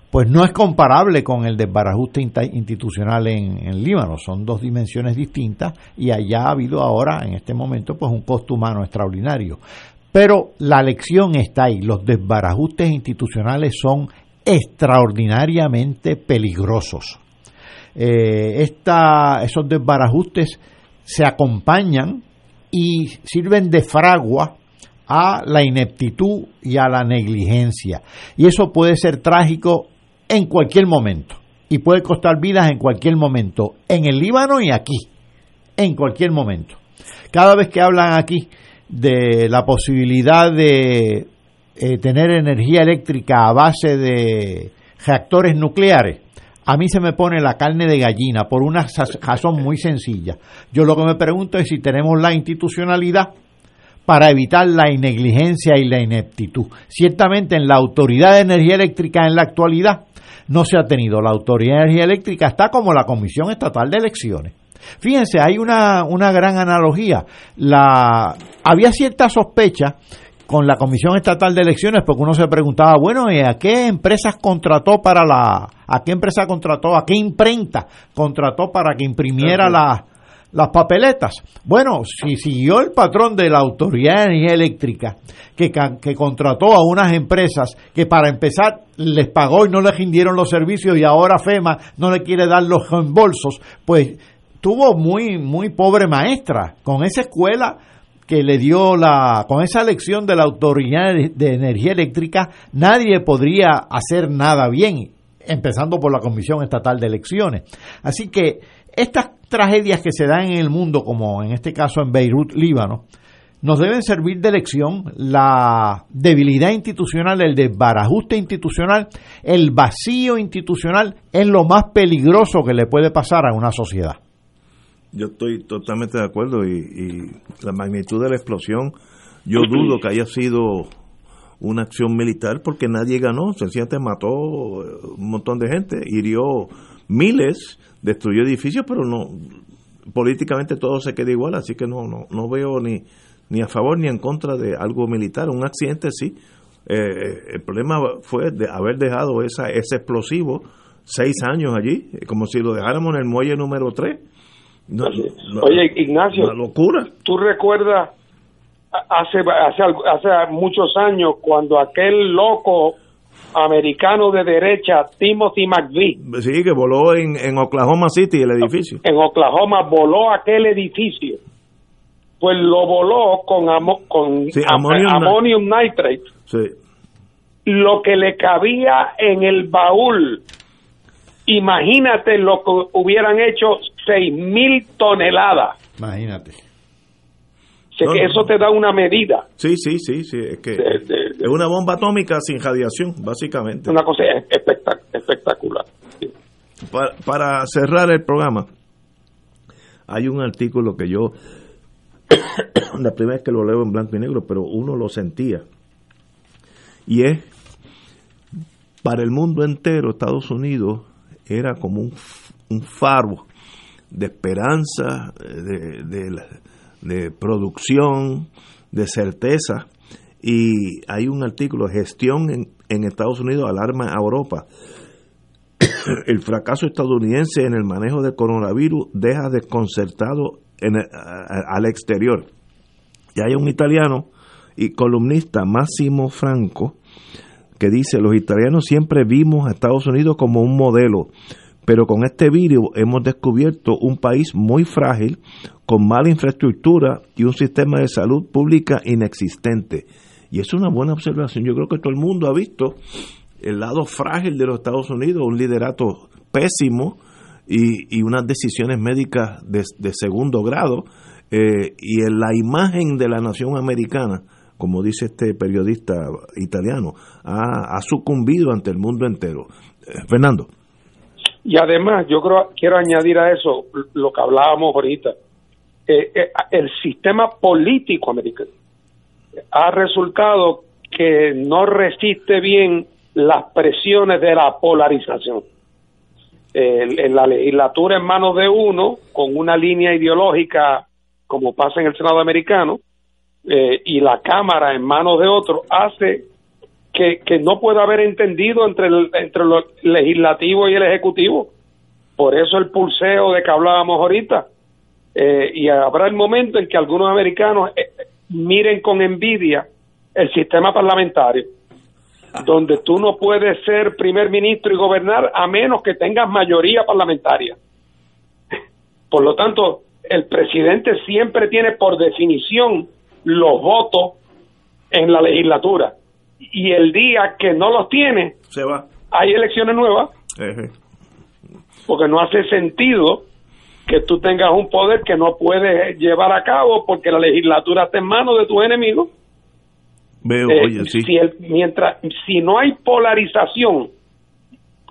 S4: pues no es comparable con el desbarajuste institucional en, en, Líbano. Son dos dimensiones distintas y allá ha habido ahora, en este momento, pues un costo humano extraordinario. Pero la lección está ahí. Los desbarajustes institucionales son extraordinariamente peligrosos. Eh, esos desbarajustes se acompañan y sirven de fragua a la ineptitud y a la negligencia. Y eso puede ser trágico en cualquier momento y puede costar vidas en cualquier momento, en el Líbano y aquí, en cualquier momento. Cada vez que hablan aquí de la posibilidad de eh, tener energía eléctrica a base de reactores nucleares, a mí se me pone la carne de gallina por una razón muy sencilla. Yo lo que me pregunto es si tenemos la institucionalidad para evitar la negligencia y la ineptitud. Ciertamente en la Autoridad de Energía Eléctrica en la actualidad no se ha tenido. La Autoridad de Energía Eléctrica está como la Comisión Estatal de Elecciones. Fíjense, hay una, una gran analogía. La, había cierta sospecha con la Comisión Estatal de Elecciones porque uno se preguntaba, bueno, ¿y a qué empresas contrató para la, a qué empresa contrató, a qué imprenta contrató para que imprimiera la, las papeletas? Bueno, si siguió el patrón de la Autoridad de Energía Eléctrica, que, que contrató a unas empresas que para empezar les pagó y no les rindieron los servicios y ahora FEMA no le quiere dar los reembolsos, pues tuvo muy, muy pobre maestra. Con esa escuela que le dio la, con esa elección de la Autoridad de Energía Eléctrica, nadie podría hacer nada bien, empezando por la Comisión Estatal de Elecciones. Así que estas tragedias que se dan en el mundo, como en este caso en Beirut, Líbano, nos deben servir de lección la debilidad institucional, el desbarajuste institucional, el vacío institucional es lo más peligroso que le puede pasar a una sociedad.
S1: Yo estoy totalmente de acuerdo y, la magnitud de la explosión, yo dudo que haya sido una acción militar porque nadie ganó, sencillamente mató un montón de gente, hirió miles, destruyó edificios, pero no políticamente todo se queda igual, así que no no no veo ni ni a favor ni en contra de algo militar, un accidente sí, Eh, el problema fue de haber dejado esa, ese explosivo seis años allí, como si lo dejáramos en el muelle número 3.
S3: Oye, Ignacio,
S1: una locura.
S3: ¿tú recuerdas hace, hace, hace muchos años cuando aquel loco americano de derecha, Timothy McVeigh.
S1: Sí, que voló en, en Oklahoma City el edificio.
S3: En Oklahoma voló aquel edificio. Pues lo voló con, con ammonium, nitrate. Lo que le cabía en el baúl. Imagínate lo que hubieran hecho seis mil toneladas.
S4: Imagínate
S3: que eso te da una medida.
S1: Sí, sí, sí, sí. Es que es una bomba atómica sin radiación, básicamente.
S3: Una cosa espectacular.
S1: Para, cerrar el programa, hay un artículo que yo, (coughs) la primera vez que lo leo en blanco y negro, pero uno lo sentía. Y es, para el mundo entero, Estados Unidos era como un, un faro de esperanza, de, de, producción, de certeza. Y hay un artículo, gestión en, en Estados Unidos alarma a Europa. (coughs) el fracaso estadounidense en el manejo del coronavirus deja desconcertado en al exterior. Y hay un italiano y columnista, Máximo Franco, que dice, los italianos siempre vimos a Estados Unidos como un modelo, pero con este virus hemos descubierto un país muy frágil, con mala infraestructura y un sistema de salud pública inexistente. Y es una buena observación. Yo creo que todo el mundo ha visto el lado frágil de los Estados Unidos, un liderato pésimo y, unas decisiones médicas de, segundo grado. Eh, y en la imagen de la nación americana, como dice este periodista italiano, ha, sucumbido ante el mundo entero. Eh, Fernando.
S3: Y además, yo creo, quiero añadir a eso lo que hablábamos ahorita. Eh, eh, el sistema político americano ha resultado que no resiste bien las presiones de la polarización. en la legislatura en manos de uno, con una línea ideológica como pasa en el Senado americano, eh, y la Cámara en manos de otro, hace que, que no pueda haber entendido entre el, entre lo legislativo y el ejecutivo. Por eso el pulseo de que hablábamos ahorita. Eh, y habrá el momento en que algunos americanos eh, miren con envidia el sistema parlamentario, donde tú no puedes ser primer ministro y gobernar a menos que tengas mayoría parlamentaria. Por lo tanto, el presidente siempre tiene por definición los votos en la legislatura. Y el día que no los tiene,
S1: se va.
S3: Hay elecciones nuevas. Porque no hace sentido que tú tengas un poder que no puedes llevar a cabo porque la legislatura está en manos de tus enemigos.
S1: Veo, eh,
S3: Si mientras, si no hay polarización,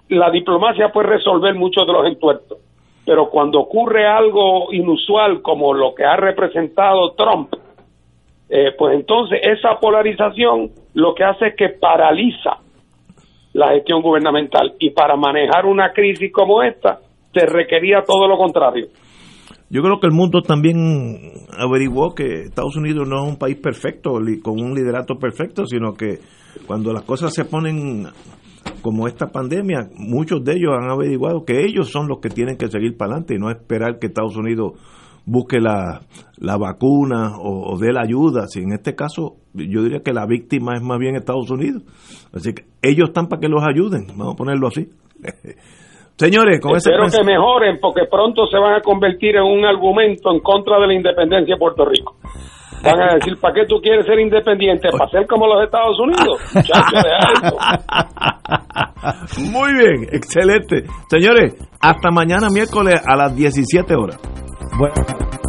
S3: la diplomacia puede resolver muchos de los entuertos. Pero cuando ocurre algo inusual como lo que ha representado Trump, eh, pues entonces esa polarización lo que hace es que paraliza la gestión gubernamental. Y para manejar una crisis como esta, se requería todo lo contrario.
S1: Yo creo que el mundo también averiguó que Estados Unidos no es un país perfecto, con un liderato perfecto, sino que cuando las cosas se ponen como esta pandemia, muchos de ellos han averiguado que ellos son los que tienen que seguir para adelante y no esperar que Estados Unidos busque la, la vacuna o, dé la ayuda. Si en este caso, yo diría que la víctima es más bien Estados Unidos. Así que ellos están para que los ayuden, vamos a ponerlo así. (laughs) Señores, con
S3: Espero que mejoren porque pronto se van a convertir en un argumento en contra de la independencia de Puerto Rico. Van a decir, ¿para qué tú quieres ser independiente? ¿Para ser como los Estados Unidos? (laughs)
S1: Muy bien, excelente. Señores, hasta mañana miércoles a las 17 horas.
S4: Bueno.